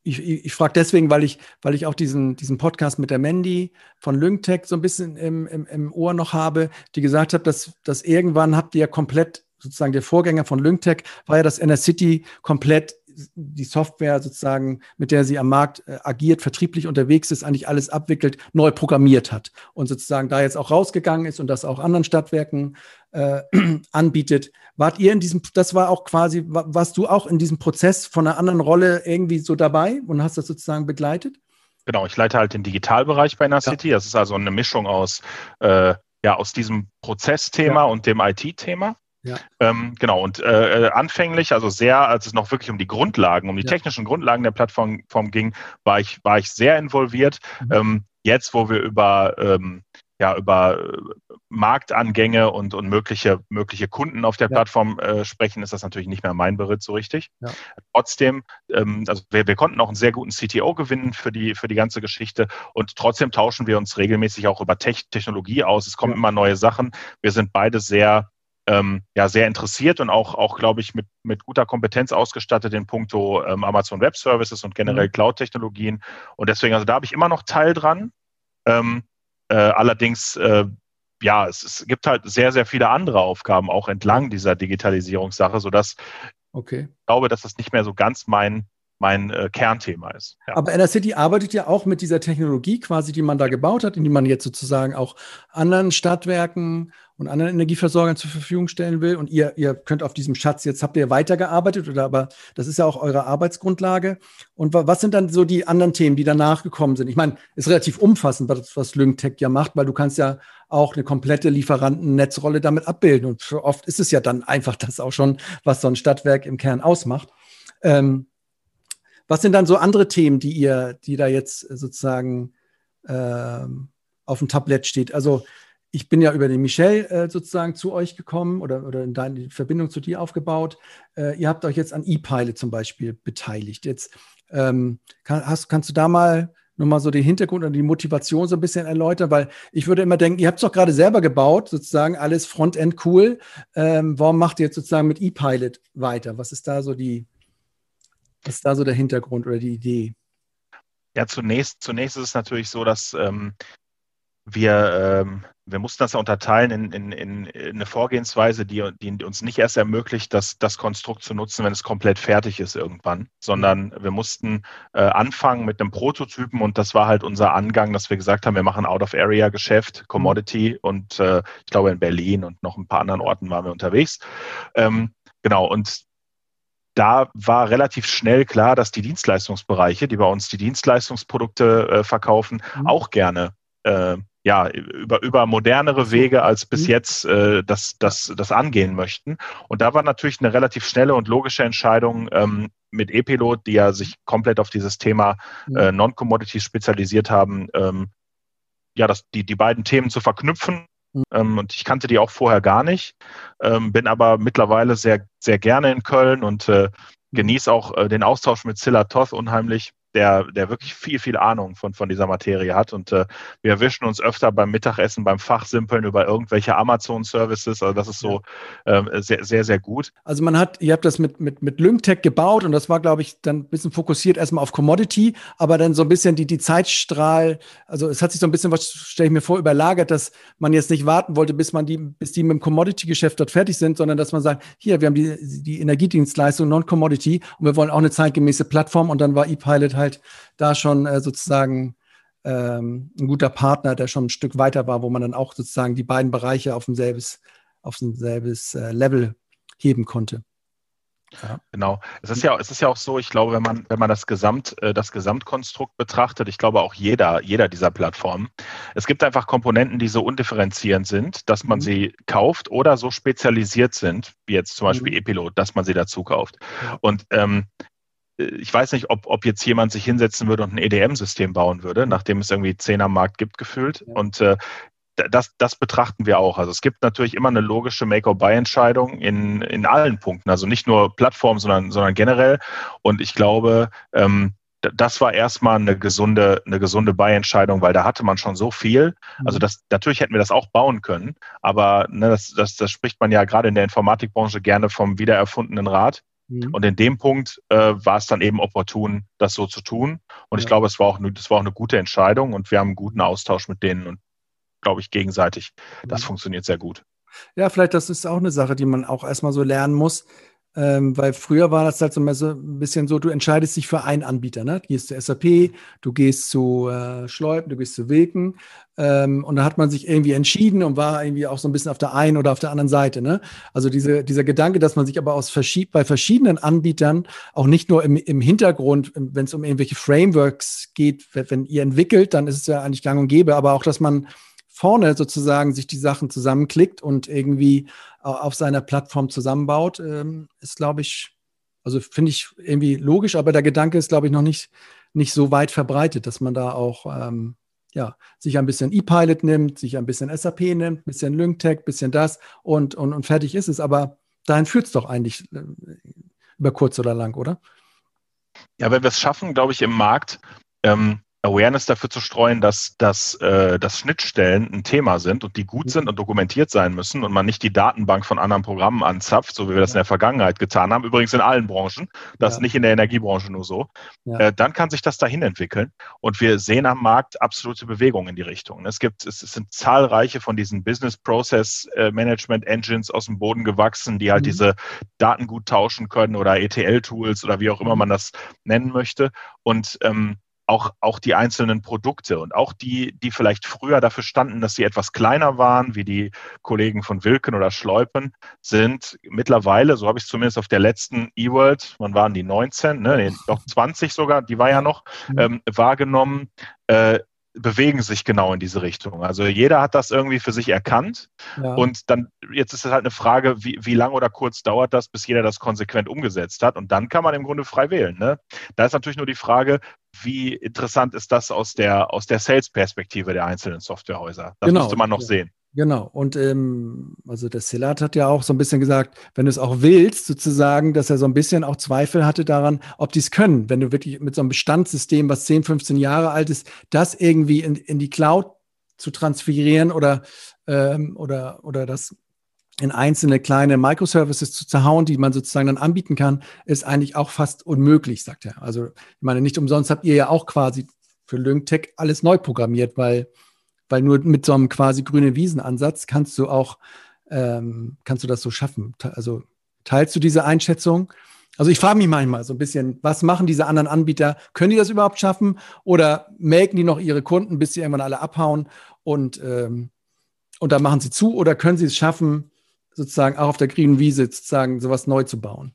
ich, ich, ich frage deswegen, weil ich, weil ich auch diesen, diesen Podcast mit der Mandy von Lyngtech so ein bisschen im, im, im Ohr noch habe, die gesagt hat, dass, dass irgendwann habt ihr ja komplett sozusagen der Vorgänger von Lyngtech war ja, dass City komplett die Software sozusagen, mit der sie am Markt äh, agiert, vertrieblich unterwegs ist, eigentlich alles abwickelt, neu programmiert hat und sozusagen da jetzt auch rausgegangen ist und das auch anderen Stadtwerken äh, anbietet. Wart ihr in diesem, das war auch quasi, warst du auch in diesem Prozess von einer anderen Rolle irgendwie so dabei und hast das sozusagen begleitet? Genau, ich leite halt den Digitalbereich bei City. Ja. Das ist also eine Mischung aus, äh, ja, aus diesem Prozessthema ja. und dem IT-Thema. Ja. Ähm, genau, und äh, anfänglich, also sehr, als es noch wirklich um die Grundlagen, um die ja. technischen Grundlagen der Plattform ging, war ich, war ich sehr involviert. Mhm. Ähm, jetzt, wo wir über ähm, ja, über Marktangänge und, und mögliche, mögliche Kunden auf der ja. Plattform äh, sprechen, ist das natürlich nicht mehr mein Beritt so richtig. Ja. Trotzdem, ähm, also wir, wir konnten auch einen sehr guten CTO gewinnen für die, für die ganze Geschichte und trotzdem tauschen wir uns regelmäßig auch über Te Technologie aus. Es kommen ja. immer neue Sachen. Wir sind beide sehr ähm, ja, sehr interessiert und auch, auch glaube ich, mit, mit guter Kompetenz ausgestattet in puncto ähm, Amazon Web Services und generell mhm. Cloud-Technologien. Und deswegen, also da habe ich immer noch Teil dran. Ähm, äh, allerdings, äh, ja, es, es, gibt halt sehr, sehr viele andere Aufgaben auch entlang dieser Digitalisierungssache, sodass okay. ich glaube, dass das nicht mehr so ganz mein, mein äh, Kernthema ist. Ja. Aber City arbeitet ja auch mit dieser Technologie quasi, die man da gebaut hat, in die man jetzt sozusagen auch anderen Stadtwerken und anderen Energieversorgern zur Verfügung stellen will. Und ihr, ihr könnt auf diesem Schatz, jetzt habt ihr weitergearbeitet, oder aber das ist ja auch eure Arbeitsgrundlage. Und was sind dann so die anderen Themen, die danach gekommen sind? Ich meine, ist relativ umfassend, was, was LyncTech ja macht, weil du kannst ja auch eine komplette Lieferantennetzrolle damit abbilden. Und oft ist es ja dann einfach das auch schon, was so ein Stadtwerk im Kern ausmacht. Ähm, was sind dann so andere Themen, die ihr, die da jetzt sozusagen ähm, auf dem Tablett steht? Also ich bin ja über den Michel äh, sozusagen zu euch gekommen oder, oder in deine Verbindung zu dir aufgebaut. Äh, ihr habt euch jetzt an E-Pilot zum Beispiel beteiligt. Jetzt ähm, kann, hast, kannst du da mal nochmal so den Hintergrund und die Motivation so ein bisschen erläutern, weil ich würde immer denken, ihr habt es doch gerade selber gebaut, sozusagen alles Frontend cool. Ähm, warum macht ihr jetzt sozusagen mit E-Pilot weiter? Was ist da so die, ist da so der Hintergrund oder die Idee? Ja, zunächst, zunächst ist es natürlich so, dass ähm, wir, ähm, wir mussten das ja unterteilen in, in, in, eine Vorgehensweise, die, die uns nicht erst ermöglicht, das, das Konstrukt zu nutzen, wenn es komplett fertig ist irgendwann, sondern wir mussten äh, anfangen mit einem Prototypen und das war halt unser Angang, dass wir gesagt haben, wir machen Out-of-Area-Geschäft, Commodity mhm. und äh, ich glaube in Berlin und noch ein paar anderen Orten waren wir unterwegs. Ähm, genau, und da war relativ schnell klar, dass die Dienstleistungsbereiche, die bei uns die Dienstleistungsprodukte äh, verkaufen, mhm. auch gerne äh, ja, über, über modernere Wege als bis mhm. jetzt äh, das, das, das angehen möchten. Und da war natürlich eine relativ schnelle und logische Entscheidung ähm, mit E-Pilot, die ja sich komplett auf dieses Thema mhm. äh, Non-Commodities spezialisiert haben, ähm, ja, das, die, die beiden Themen zu verknüpfen. Ähm, und ich kannte die auch vorher gar nicht, ähm, bin aber mittlerweile sehr, sehr gerne in Köln und äh, genieße auch äh, den Austausch mit Zilla Toth unheimlich der, der wirklich viel, viel Ahnung von, von dieser Materie hat. Und äh, wir erwischen uns öfter beim Mittagessen, beim Fachsimpeln über irgendwelche Amazon-Services. Also das ist so ähm, sehr, sehr, sehr gut. Also man hat, ihr habt das mit, mit, mit Lymtech gebaut und das war, glaube ich, dann ein bisschen fokussiert erstmal auf Commodity, aber dann so ein bisschen die, die Zeitstrahl, also es hat sich so ein bisschen, was stelle ich mir vor, überlagert, dass man jetzt nicht warten wollte, bis man die, bis die mit dem Commodity-Geschäft dort fertig sind, sondern dass man sagt, hier, wir haben die, die Energiedienstleistung, Non-Commodity und wir wollen auch eine zeitgemäße Plattform und dann war ePilot halt halt da schon äh, sozusagen ähm, ein guter Partner, der schon ein Stück weiter war, wo man dann auch sozusagen die beiden Bereiche auf ein selbes, auf ein selbes äh, Level heben konnte. Ja. Genau. Es ist ja, es ist ja auch so, ich glaube, wenn man, wenn man das Gesamt, äh, das Gesamtkonstrukt betrachtet, ich glaube auch jeder, jeder dieser Plattformen, es gibt einfach Komponenten, die so undifferenzierend sind, dass man mhm. sie kauft oder so spezialisiert sind, wie jetzt zum Beispiel mhm. Epilot, dass man sie dazu kauft. Und ähm, ich weiß nicht, ob, ob jetzt jemand sich hinsetzen würde und ein EDM-System bauen würde, nachdem es irgendwie zehn am Markt gibt, gefühlt. Ja. Und äh, das, das betrachten wir auch. Also es gibt natürlich immer eine logische Make-or-Buy-Entscheidung in, in allen Punkten, also nicht nur Plattformen, sondern, sondern generell. Und ich glaube, ähm, das war erstmal eine gesunde, eine gesunde Buy-Entscheidung, weil da hatte man schon so viel. Mhm. Also das, natürlich hätten wir das auch bauen können, aber ne, das, das, das spricht man ja gerade in der Informatikbranche gerne vom wiedererfundenen Rad. Mhm. Und in dem Punkt äh, war es dann eben opportun, das so zu tun. Und ja. ich glaube, es war auch, eine, das war auch eine gute Entscheidung und wir haben einen guten Austausch mit denen und glaube ich gegenseitig. Das mhm. funktioniert sehr gut. Ja, vielleicht das ist auch eine Sache, die man auch erstmal so lernen muss. Ähm, weil früher war das halt so ein bisschen so, du entscheidest dich für einen Anbieter. Ne? Du gehst zu SAP, du gehst zu äh, Schleupen, du gehst zu Wilken. Ähm, und da hat man sich irgendwie entschieden und war irgendwie auch so ein bisschen auf der einen oder auf der anderen Seite. Ne? Also diese, dieser Gedanke, dass man sich aber aus verschied bei verschiedenen Anbietern auch nicht nur im, im Hintergrund, wenn es um irgendwelche Frameworks geht, wenn ihr entwickelt, dann ist es ja eigentlich gang und gäbe, aber auch, dass man vorne sozusagen sich die Sachen zusammenklickt und irgendwie auf seiner Plattform zusammenbaut, ähm, ist, glaube ich, also finde ich irgendwie logisch, aber der Gedanke ist, glaube ich, noch nicht, nicht so weit verbreitet, dass man da auch ähm, ja, sich ein bisschen E-Pilot nimmt, sich ein bisschen SAP nimmt, ein bisschen LyncTech, ein bisschen das und, und, und fertig ist es. Aber dahin führt es doch eigentlich äh, über kurz oder lang, oder? Ja, wenn wir es schaffen, glaube ich, im Markt ähm, Awareness dafür zu streuen, dass, dass, äh, dass Schnittstellen ein Thema sind und die gut sind und dokumentiert sein müssen und man nicht die Datenbank von anderen Programmen anzapft, so wie wir das in der Vergangenheit getan haben. Übrigens in allen Branchen, das ja. ist nicht in der Energiebranche nur so. Ja. Äh, dann kann sich das dahin entwickeln und wir sehen am Markt absolute Bewegung in die Richtung. Es gibt, es, sind zahlreiche von diesen Business Process äh, Management Engines aus dem Boden gewachsen, die halt mhm. diese Daten gut tauschen können oder ETL-Tools oder wie auch immer mhm. man das nennen möchte. Und ähm, auch, auch die einzelnen Produkte und auch die, die vielleicht früher dafür standen, dass sie etwas kleiner waren, wie die Kollegen von Wilken oder Schleupen, sind mittlerweile, so habe ich es zumindest auf der letzten E-World, wann waren die 19, ne, nee, doch 20 sogar, die war ja noch, mhm. ähm, wahrgenommen, äh, bewegen sich genau in diese Richtung. Also jeder hat das irgendwie für sich erkannt. Ja. Und dann, jetzt ist es halt eine Frage, wie, wie lang oder kurz dauert das, bis jeder das konsequent umgesetzt hat. Und dann kann man im Grunde frei wählen. Ne? Da ist natürlich nur die Frage, wie interessant ist das aus der, aus der Sales-Perspektive der einzelnen Softwarehäuser? Das genau. müsste man noch ja. sehen. Genau, und ähm, also der Silat hat ja auch so ein bisschen gesagt, wenn du es auch willst, sozusagen, dass er so ein bisschen auch Zweifel hatte daran, ob die es können, wenn du wirklich mit so einem Bestandssystem, was 10, 15 Jahre alt ist, das irgendwie in, in die Cloud zu transferieren oder, ähm, oder, oder das in einzelne kleine Microservices zu zerhauen, die man sozusagen dann anbieten kann, ist eigentlich auch fast unmöglich, sagt er. Also, ich meine, nicht umsonst habt ihr ja auch quasi für LyncTech alles neu programmiert, weil weil nur mit so einem quasi grüne Wiesenansatz kannst du auch, ähm, kannst du das so schaffen. Also teilst du diese Einschätzung? Also ich frage mich manchmal so ein bisschen, was machen diese anderen Anbieter? Können die das überhaupt schaffen? Oder melken die noch ihre Kunden, bis sie irgendwann alle abhauen und, ähm, und dann machen sie zu? Oder können sie es schaffen, sozusagen auch auf der grünen Wiese sozusagen sowas neu zu bauen?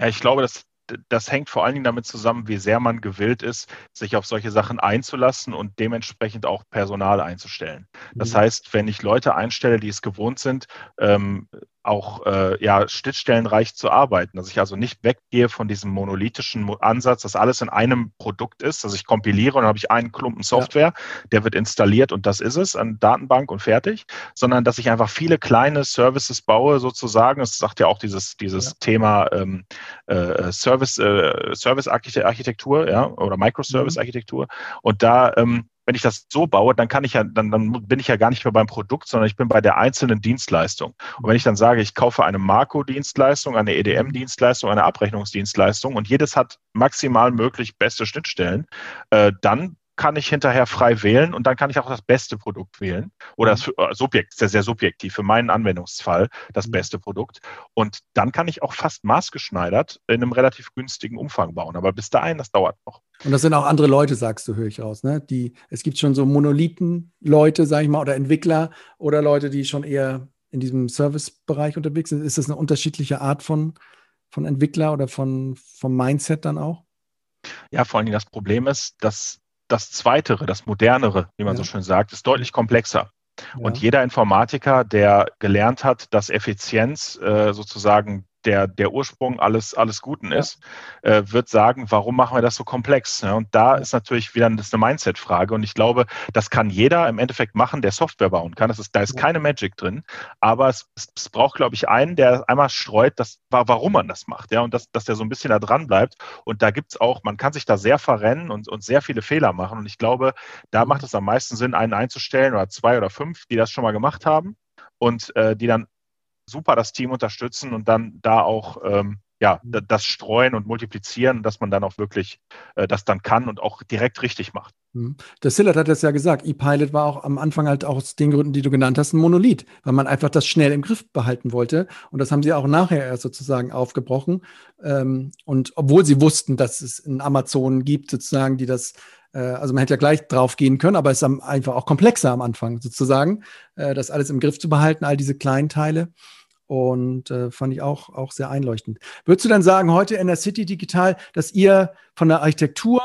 Ja, ich glaube, dass das hängt vor allen Dingen damit zusammen, wie sehr man gewillt ist, sich auf solche Sachen einzulassen und dementsprechend auch Personal einzustellen. Das mhm. heißt, wenn ich Leute einstelle, die es gewohnt sind, ähm, auch äh, ja, schnittstellenreich zu arbeiten, dass ich also nicht weggehe von diesem monolithischen Ansatz, dass alles in einem Produkt ist, dass ich kompiliere und dann habe ich einen Klumpen Software, ja. der wird installiert und das ist es, eine Datenbank und fertig, sondern dass ich einfach viele kleine Services baue, sozusagen. Das sagt ja auch dieses, dieses ja. Thema ähm, äh, Service, äh, Service Architektur, ja, oder Microservice Architektur. Mhm. Und da ähm, wenn ich das so baue, dann kann ich ja, dann, dann bin ich ja gar nicht mehr beim Produkt, sondern ich bin bei der einzelnen Dienstleistung. Und wenn ich dann sage, ich kaufe eine Marco-Dienstleistung, eine EDM-Dienstleistung, eine Abrechnungsdienstleistung und jedes hat maximal möglich beste Schnittstellen, äh, dann kann ich hinterher frei wählen und dann kann ich auch das beste Produkt wählen. Oder das äh, Subjekt, sehr, sehr subjektiv, für meinen Anwendungsfall das mhm. beste Produkt. Und dann kann ich auch fast maßgeschneidert in einem relativ günstigen Umfang bauen. Aber bis dahin, das dauert noch. Und das sind auch andere Leute, sagst du, höre ich raus. Ne? Die, es gibt schon so Monolithen-Leute, sage ich mal, oder Entwickler oder Leute, die schon eher in diesem Service-Bereich unterwegs sind. Ist das eine unterschiedliche Art von, von Entwickler oder von, vom Mindset dann auch? Ja, vor allem das Problem ist, dass das Zweitere, das Modernere, wie man ja. so schön sagt, ist deutlich komplexer. Ja. Und jeder Informatiker, der gelernt hat, dass Effizienz äh, sozusagen der, der Ursprung alles, alles Guten ist, ja. äh, wird sagen, warum machen wir das so komplex? Ja, und da ist natürlich wieder das eine Mindset-Frage. Und ich glaube, das kann jeder im Endeffekt machen, der Software bauen kann. Das ist, da ist keine Magic drin. Aber es, es, braucht, glaube ich, einen, der einmal streut, das, warum man das macht. Ja, und dass, dass der so ein bisschen da dran bleibt. Und da gibt es auch, man kann sich da sehr verrennen und, und sehr viele Fehler machen. Und ich glaube, da mhm. macht es am meisten Sinn, einen einzustellen oder zwei oder fünf, die das schon mal gemacht haben und äh, die dann super das Team unterstützen und dann da auch ähm, ja, das Streuen und Multiplizieren, dass man dann auch wirklich äh, das dann kann und auch direkt richtig macht. Mhm. Der Sillard hat das ja gesagt, ePilot war auch am Anfang halt auch aus den Gründen, die du genannt hast, ein Monolith, weil man einfach das schnell im Griff behalten wollte. Und das haben sie auch nachher erst sozusagen aufgebrochen. Ähm, und obwohl sie wussten, dass es in Amazon gibt, sozusagen, die das also man hätte ja gleich drauf gehen können, aber es ist einfach auch komplexer am Anfang sozusagen, äh, das alles im Griff zu behalten, all diese kleinen Teile. Und äh, fand ich auch, auch sehr einleuchtend. Würdest du dann sagen, heute in der City Digital, dass ihr von der Architektur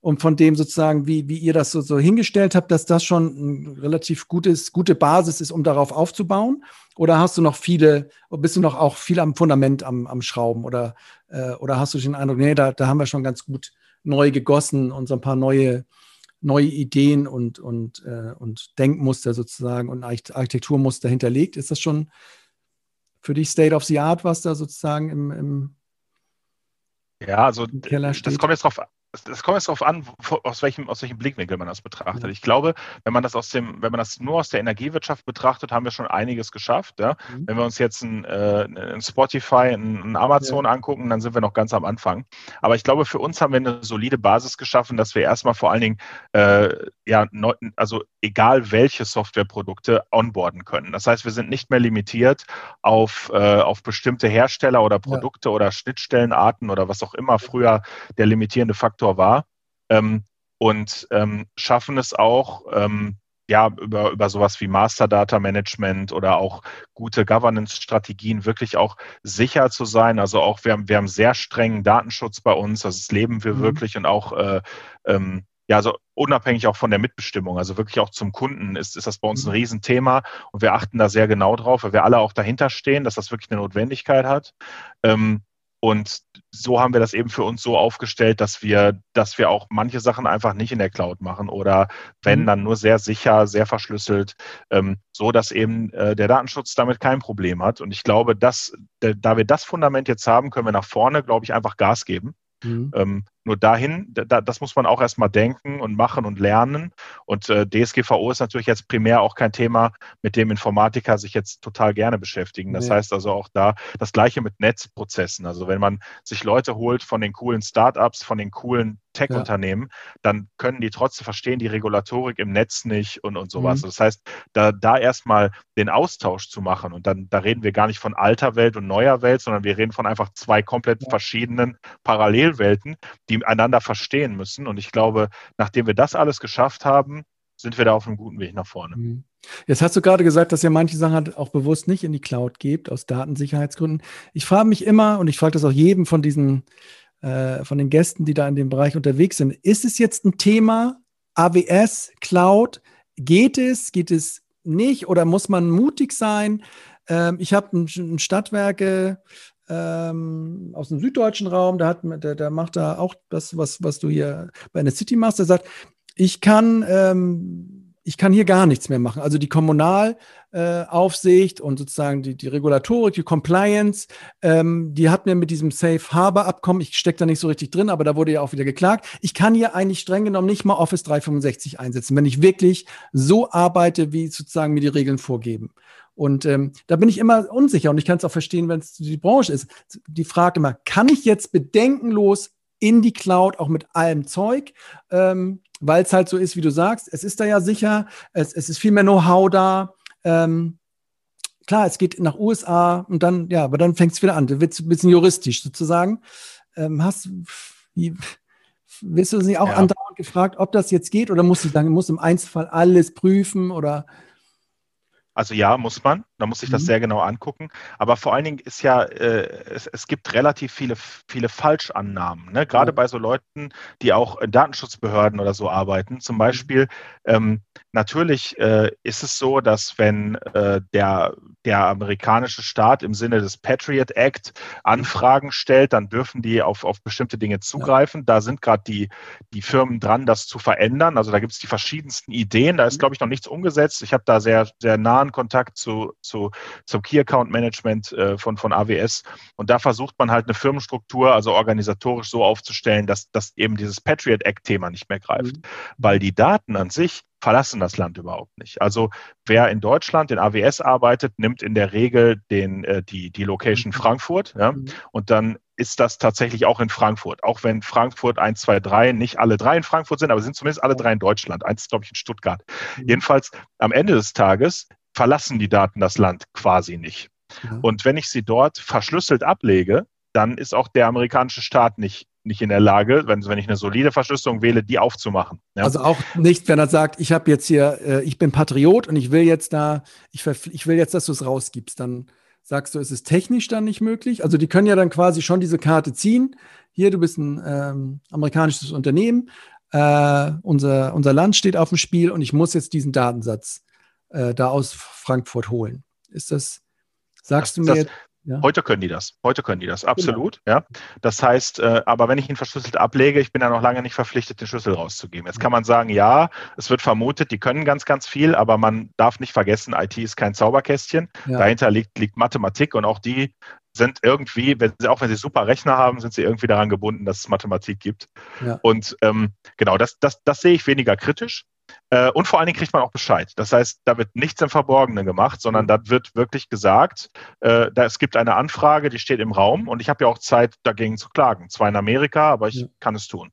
und von dem sozusagen, wie, wie ihr das so, so hingestellt habt, dass das schon ein relativ gutes, gute Basis ist, um darauf aufzubauen? Oder hast du noch viele, bist du noch auch viel am Fundament am, am Schrauben? Oder, äh, oder hast du den Eindruck, nee, da, da haben wir schon ganz gut neu gegossen und so ein paar neue, neue Ideen und, und, äh, und Denkmuster sozusagen und Architekturmuster hinterlegt. Ist das schon für dich State of the Art, was da sozusagen im, im ja, also das kommt jetzt drauf das kommt jetzt darauf an, aus welchem, aus welchem Blickwinkel man das betrachtet. Ich glaube, wenn man das aus dem, wenn man das nur aus der Energiewirtschaft betrachtet, haben wir schon einiges geschafft. Ja? Mhm. Wenn wir uns jetzt ein, äh, ein Spotify, ein, ein Amazon ja. angucken, dann sind wir noch ganz am Anfang. Aber ich glaube, für uns haben wir eine solide Basis geschaffen, dass wir erstmal vor allen Dingen, äh, ja, also egal welche Softwareprodukte onboarden können. Das heißt, wir sind nicht mehr limitiert auf, äh, auf bestimmte Hersteller oder Produkte ja. oder Schnittstellenarten oder was auch immer früher der limitierende Faktor Faktor war ähm, und ähm, schaffen es auch, ähm, ja, über, über sowas wie Master Data Management oder auch gute Governance-Strategien wirklich auch sicher zu sein. Also auch, wir haben, wir haben sehr strengen Datenschutz bei uns, das leben wir mhm. wirklich und auch, äh, ähm, ja, also unabhängig auch von der Mitbestimmung, also wirklich auch zum Kunden ist, ist das bei uns ein mhm. Riesenthema und wir achten da sehr genau drauf, weil wir alle auch dahinter stehen, dass das wirklich eine Notwendigkeit hat. Ähm, und so haben wir das eben für uns so aufgestellt, dass wir, dass wir auch manche Sachen einfach nicht in der Cloud machen oder wenn mhm. dann nur sehr sicher, sehr verschlüsselt, ähm, so dass eben äh, der Datenschutz damit kein Problem hat. Und ich glaube, dass, da wir das Fundament jetzt haben, können wir nach vorne, glaube ich, einfach Gas geben. Mhm. Ähm, nur dahin, da, das muss man auch erstmal denken und machen und lernen. Und äh, DSGVO ist natürlich jetzt primär auch kein Thema, mit dem Informatiker sich jetzt total gerne beschäftigen. Das nee. heißt also auch da das Gleiche mit Netzprozessen. Also wenn man sich Leute holt von den coolen Startups, von den coolen Tech-Unternehmen, ja. dann können die trotzdem verstehen die Regulatorik im Netz nicht und, und sowas. Mhm. Das heißt, da, da erstmal den Austausch zu machen und dann, da reden wir gar nicht von alter Welt und neuer Welt, sondern wir reden von einfach zwei komplett ja. verschiedenen Parallelwelten, die die einander verstehen müssen. Und ich glaube, nachdem wir das alles geschafft haben, sind wir da auf einem guten Weg nach vorne. Mhm. Jetzt hast du gerade gesagt, dass ihr manche Sachen halt auch bewusst nicht in die Cloud gebt, aus Datensicherheitsgründen. Ich frage mich immer, und ich frage das auch jedem von diesen, äh, von den Gästen, die da in dem Bereich unterwegs sind, ist es jetzt ein Thema, AWS, Cloud, geht es, geht es nicht oder muss man mutig sein? Ähm, ich habe ein, ein Stadtwerke ähm, aus dem süddeutschen Raum, der, hat, der, der macht da auch das, was, was du hier bei einer City machst. Der sagt, ich kann, ähm, ich kann hier gar nichts mehr machen. Also die Kommunalaufsicht äh, und sozusagen die, die Regulatorik, die Compliance, ähm, die hat mir mit diesem Safe Harbor Abkommen, ich stecke da nicht so richtig drin, aber da wurde ja auch wieder geklagt. Ich kann hier eigentlich streng genommen nicht mal Office 365 einsetzen, wenn ich wirklich so arbeite, wie sozusagen mir die Regeln vorgeben. Und ähm, da bin ich immer unsicher und ich kann es auch verstehen, wenn es die Branche ist. Die Frage immer, kann ich jetzt bedenkenlos in die Cloud auch mit allem Zeug, ähm, weil es halt so ist, wie du sagst, es ist da ja sicher, es, es ist viel mehr Know-how da. Ähm, klar, es geht nach USA und dann, ja, aber dann fängt es wieder an, da wird es ein bisschen juristisch sozusagen. Ähm, hast, wie, wirst du sie auch ja. andauernd gefragt, ob das jetzt geht oder musst du sagen, muss im Einzelfall alles prüfen oder also ja, muss man. Da muss ich das mhm. sehr genau angucken. Aber vor allen Dingen ist ja, äh, es, es, gibt relativ viele, viele Falschannahmen. Ne? Gerade mhm. bei so Leuten, die auch in Datenschutzbehörden oder so arbeiten. Zum mhm. Beispiel, ähm, natürlich äh, ist es so, dass wenn äh, der, der amerikanische Staat im Sinne des Patriot Act Anfragen stellt, dann dürfen die auf, auf bestimmte Dinge zugreifen. Ja. Da sind gerade die, die Firmen dran, das zu verändern. Also da gibt es die verschiedensten Ideen. Da ist, mhm. glaube ich, noch nichts umgesetzt. Ich habe da sehr, sehr nah nahen Kontakt zu, zu, zum Key Account Management äh, von, von AWS. Und da versucht man halt eine Firmenstruktur, also organisatorisch so aufzustellen, dass, dass eben dieses Patriot Act-Thema nicht mehr greift. Mhm. Weil die Daten an sich verlassen das Land überhaupt nicht. Also wer in Deutschland in AWS arbeitet, nimmt in der Regel den, äh, die, die Location mhm. Frankfurt ja, mhm. und dann ist das tatsächlich auch in Frankfurt. Auch wenn Frankfurt 1, 2, 3, nicht alle drei in Frankfurt sind, aber sind zumindest alle drei in Deutschland. Eins ist, glaube ich, in Stuttgart. Mhm. Jedenfalls am Ende des Tages verlassen die Daten das Land quasi nicht. Und wenn ich sie dort verschlüsselt ablege, dann ist auch der amerikanische Staat nicht, nicht in der Lage, wenn, wenn ich eine solide Verschlüsselung wähle, die aufzumachen. Ja. Also auch nicht, wenn er sagt, ich habe jetzt hier, äh, ich bin Patriot und ich will jetzt da, ich, ich will jetzt, dass du es rausgibst, dann sagst du, ist es technisch dann nicht möglich? Also die können ja dann quasi schon diese Karte ziehen. Hier, du bist ein ähm, amerikanisches Unternehmen, äh, unser, unser Land steht auf dem Spiel und ich muss jetzt diesen Datensatz äh, da aus Frankfurt holen. Ist das, sagst das, du mir? Das, ja. Heute können die das. Heute können die das, genau. absolut. Genau. Ja. Das heißt, äh, aber wenn ich ihn verschlüsselt ablege, ich bin ja noch lange nicht verpflichtet, den Schlüssel rauszugeben. Jetzt kann man sagen, ja, es wird vermutet, die können ganz, ganz viel, aber man darf nicht vergessen, IT ist kein Zauberkästchen. Ja. Dahinter liegt, liegt Mathematik und auch die sind irgendwie, wenn sie, auch wenn sie super Rechner haben, sind sie irgendwie daran gebunden, dass es Mathematik gibt. Ja. Und ähm, genau, das, das, das sehe ich weniger kritisch. Äh, und vor allen Dingen kriegt man auch Bescheid. Das heißt, da wird nichts im Verborgenen gemacht, sondern mhm. da wird wirklich gesagt, äh, da, es gibt eine Anfrage, die steht im Raum und ich habe ja auch Zeit, dagegen zu klagen. Zwar in Amerika, aber ich ja. kann es tun.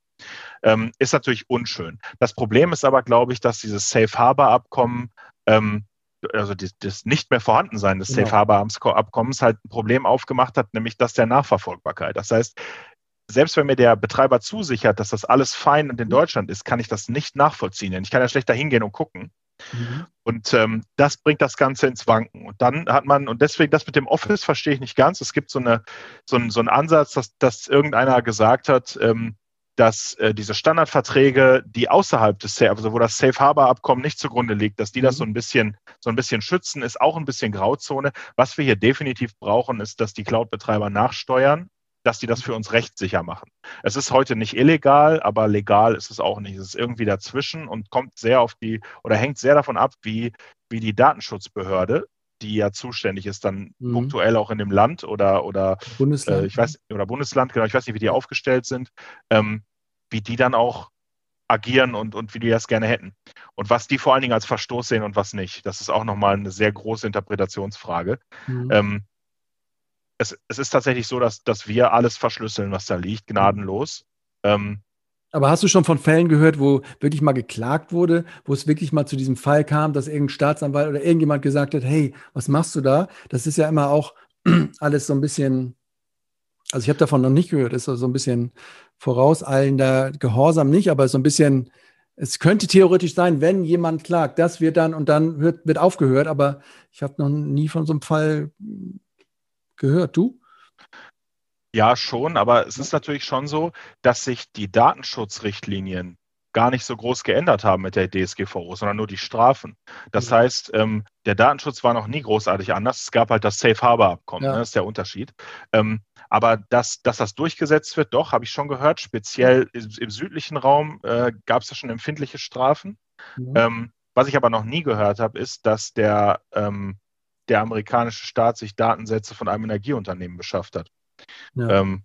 Ähm, ist natürlich unschön. Das Problem ist aber, glaube ich, dass dieses Safe Harbor Abkommen ähm, also das, das nicht mehr Vorhandensein des genau. Safe Harbor Abkommens halt ein Problem aufgemacht hat, nämlich das der Nachverfolgbarkeit. Das heißt, selbst wenn mir der Betreiber zusichert, dass das alles fein und in mhm. Deutschland ist, kann ich das nicht nachvollziehen. Denn ich kann ja schlechter hingehen und gucken. Mhm. Und ähm, das bringt das Ganze ins Wanken. Und dann hat man, und deswegen das mit dem Office verstehe ich nicht ganz. Es gibt so, eine, so, ein, so einen Ansatz, dass, dass irgendeiner gesagt hat, ähm, dass äh, diese Standardverträge, die außerhalb des Safe, also wo das Safe Harbor Abkommen nicht zugrunde liegt, dass die das so mhm. ein bisschen, so ein bisschen schützen, ist auch ein bisschen Grauzone. Was wir hier definitiv brauchen, ist, dass die Cloud-Betreiber nachsteuern dass die das für uns rechtssicher machen. Es ist heute nicht illegal, aber legal ist es auch nicht. Es ist irgendwie dazwischen und kommt sehr auf die oder hängt sehr davon ab, wie, wie die Datenschutzbehörde, die ja zuständig ist, dann mhm. punktuell auch in dem Land oder, oder Bundesland, äh, ich weiß, oder Bundesland, genau, ich weiß nicht, wie die aufgestellt sind, ähm, wie die dann auch agieren und, und wie die das gerne hätten. Und was die vor allen Dingen als Verstoß sehen und was nicht. Das ist auch nochmal eine sehr große Interpretationsfrage. Mhm. Ähm, es, es ist tatsächlich so, dass, dass wir alles verschlüsseln, was da liegt, gnadenlos. Ähm, aber hast du schon von Fällen gehört, wo wirklich mal geklagt wurde, wo es wirklich mal zu diesem Fall kam, dass irgendein Staatsanwalt oder irgendjemand gesagt hat, hey, was machst du da? Das ist ja immer auch alles so ein bisschen, also ich habe davon noch nicht gehört, ist so ein bisschen vorauseilender Gehorsam nicht, aber so ein bisschen, es könnte theoretisch sein, wenn jemand klagt, das wird dann und dann wird, wird aufgehört, aber ich habe noch nie von so einem Fall gehört. Du? Ja, schon, aber es ist natürlich schon so, dass sich die Datenschutzrichtlinien gar nicht so groß geändert haben mit der DSGVO, sondern nur die Strafen. Das mhm. heißt, ähm, der Datenschutz war noch nie großartig anders. Es gab halt das Safe Harbor Abkommen, ja. ne, das ist der Unterschied. Ähm, aber dass, dass das durchgesetzt wird, doch, habe ich schon gehört. Speziell im, im südlichen Raum äh, gab es ja schon empfindliche Strafen. Mhm. Ähm, was ich aber noch nie gehört habe, ist, dass der ähm, der amerikanische Staat sich Datensätze von einem Energieunternehmen beschafft hat. Ja. Ähm,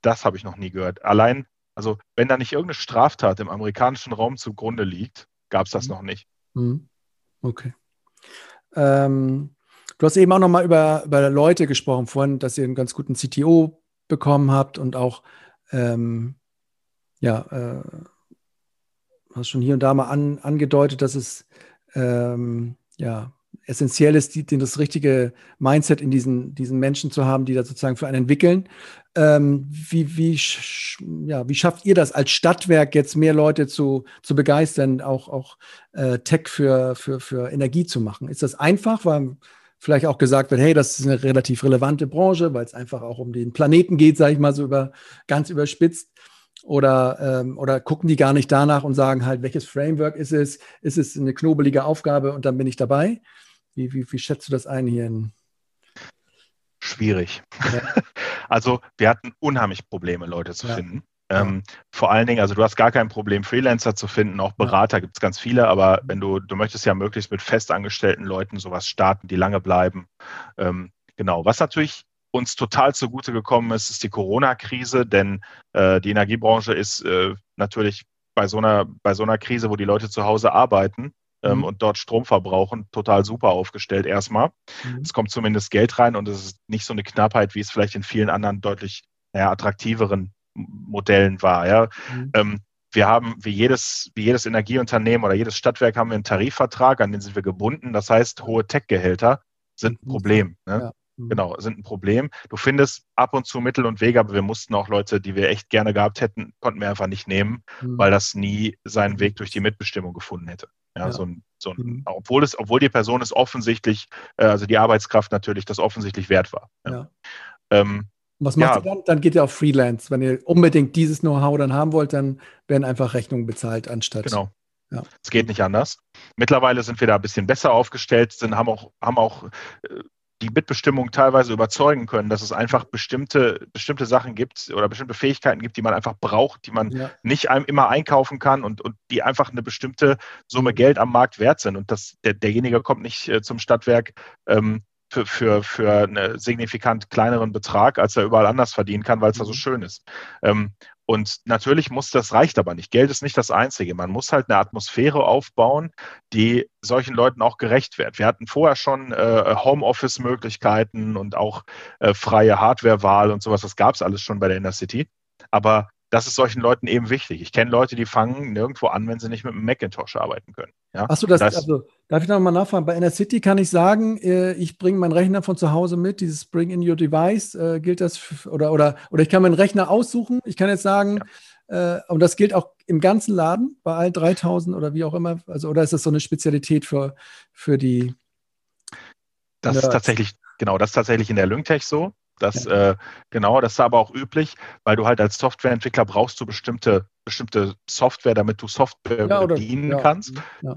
das habe ich noch nie gehört. Allein, also wenn da nicht irgendeine Straftat im amerikanischen Raum zugrunde liegt, gab es das mhm. noch nicht. Mhm. Okay. Ähm, du hast eben auch nochmal über, über Leute gesprochen vorhin, dass ihr einen ganz guten CTO bekommen habt und auch ähm, ja, äh, hast schon hier und da mal an, angedeutet, dass es ähm, ja essentiell ist, die, das richtige Mindset in diesen, diesen Menschen zu haben, die da sozusagen für einen entwickeln. Ähm, wie, wie, ja, wie schafft ihr das als Stadtwerk jetzt mehr Leute zu, zu begeistern, auch, auch äh, Tech für, für, für Energie zu machen? Ist das einfach, weil vielleicht auch gesagt wird, hey, das ist eine relativ relevante Branche, weil es einfach auch um den Planeten geht, sage ich mal so über, ganz überspitzt. Oder, ähm, oder gucken die gar nicht danach und sagen halt, welches Framework ist es? Ist es eine knobelige Aufgabe und dann bin ich dabei? Wie, wie, wie schätzt du das ein hier? In Schwierig. Ja. Also wir hatten unheimlich Probleme, Leute zu ja. finden. Ähm, vor allen Dingen, also du hast gar kein Problem, Freelancer zu finden, auch Berater ja. gibt es ganz viele, aber wenn du, du möchtest ja möglichst mit festangestellten Leuten sowas starten, die lange bleiben. Ähm, genau, was natürlich uns total zugute gekommen ist, ist die Corona-Krise, denn äh, die Energiebranche ist äh, natürlich bei so, einer, bei so einer Krise, wo die Leute zu Hause arbeiten, ähm, mhm. und dort Strom verbrauchen, total super aufgestellt erstmal. Mhm. Es kommt zumindest Geld rein und es ist nicht so eine Knappheit, wie es vielleicht in vielen anderen deutlich naja, attraktiveren Modellen war. Ja. Mhm. Ähm, wir haben wie jedes, wie jedes Energieunternehmen oder jedes Stadtwerk haben wir einen Tarifvertrag, an den sind wir gebunden. Das heißt, hohe Tech-Gehälter sind ein mhm. Problem. Ne? Ja. Mhm. Genau, sind ein Problem. Du findest ab und zu Mittel und Wege, aber wir mussten auch Leute, die wir echt gerne gehabt hätten, konnten wir einfach nicht nehmen, mhm. weil das nie seinen Weg durch die Mitbestimmung gefunden hätte. Ja, ja. So ein, so ein, mhm. obwohl, es, obwohl die Person es offensichtlich, äh, also die Arbeitskraft natürlich, das offensichtlich wert war. Ja. Ähm, was macht ihr dann? Dann geht ihr auf Freelance. Wenn ihr unbedingt dieses Know-how dann haben wollt, dann werden einfach Rechnungen bezahlt, anstatt. Genau. Ja. Es geht nicht anders. Mittlerweile sind wir da ein bisschen besser aufgestellt, sind, haben auch, haben auch äh, die Mitbestimmung teilweise überzeugen können, dass es einfach bestimmte, bestimmte Sachen gibt oder bestimmte Fähigkeiten gibt, die man einfach braucht, die man ja. nicht einem immer einkaufen kann und, und die einfach eine bestimmte Summe Geld am Markt wert sind. Und das, der, derjenige kommt nicht äh, zum Stadtwerk ähm, für, für, für einen signifikant kleineren Betrag, als er überall anders verdienen kann, weil es da so mhm. schön ist. Ähm, und natürlich muss das reicht aber nicht. Geld ist nicht das Einzige. Man muss halt eine Atmosphäre aufbauen, die solchen Leuten auch gerecht wird. Wir hatten vorher schon äh, Homeoffice-Möglichkeiten und auch äh, freie Hardware-Wahl und sowas. Das gab es alles schon bei der Inner City. Aber das ist solchen Leuten eben wichtig. Ich kenne Leute, die fangen nirgendwo an, wenn sie nicht mit einem Macintosh arbeiten können. Ja? Achso, das, das, also darf ich noch mal nachfragen? Bei Inner City kann ich sagen, äh, ich bringe meinen Rechner von zu Hause mit, dieses Bring in Your Device, äh, gilt das für, oder, oder, oder ich kann meinen Rechner aussuchen. Ich kann jetzt sagen, ja. äh, und das gilt auch im ganzen Laden, bei allen 3000 oder wie auch immer. Also, oder ist das so eine Spezialität für, für die? Das ist tatsächlich, genau, das ist tatsächlich in der Lyngtech so. Das, ja. äh, genau, das ist aber auch üblich, weil du halt als Softwareentwickler brauchst du bestimmte, bestimmte Software, damit du Software ja, bedienen ja, kannst.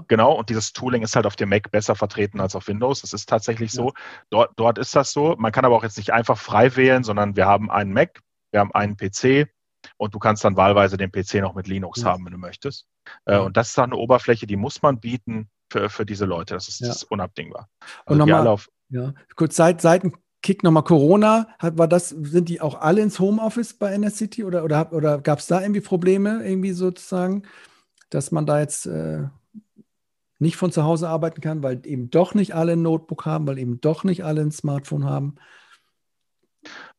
Genau, und dieses Tooling ist halt auf dem Mac besser vertreten als auf Windows. Das ist tatsächlich so. Dort, dort ist das so. Man kann aber auch jetzt nicht einfach frei wählen, sondern wir haben einen Mac, wir haben einen PC und du kannst dann wahlweise den PC noch mit Linux haben, wenn du möchtest. Äh, und das ist dann eine Oberfläche, die muss man bieten für, für diese Leute. Das ist, das ist unabdingbar. Also und nochmal, auf, ja, kurz Seit, Seiten Kick nochmal Corona, hat, war das, sind die auch alle ins Homeoffice bei NSCity oder, oder, oder gab es da irgendwie Probleme, irgendwie sozusagen, dass man da jetzt äh, nicht von zu Hause arbeiten kann, weil eben doch nicht alle ein Notebook haben, weil eben doch nicht alle ein Smartphone haben?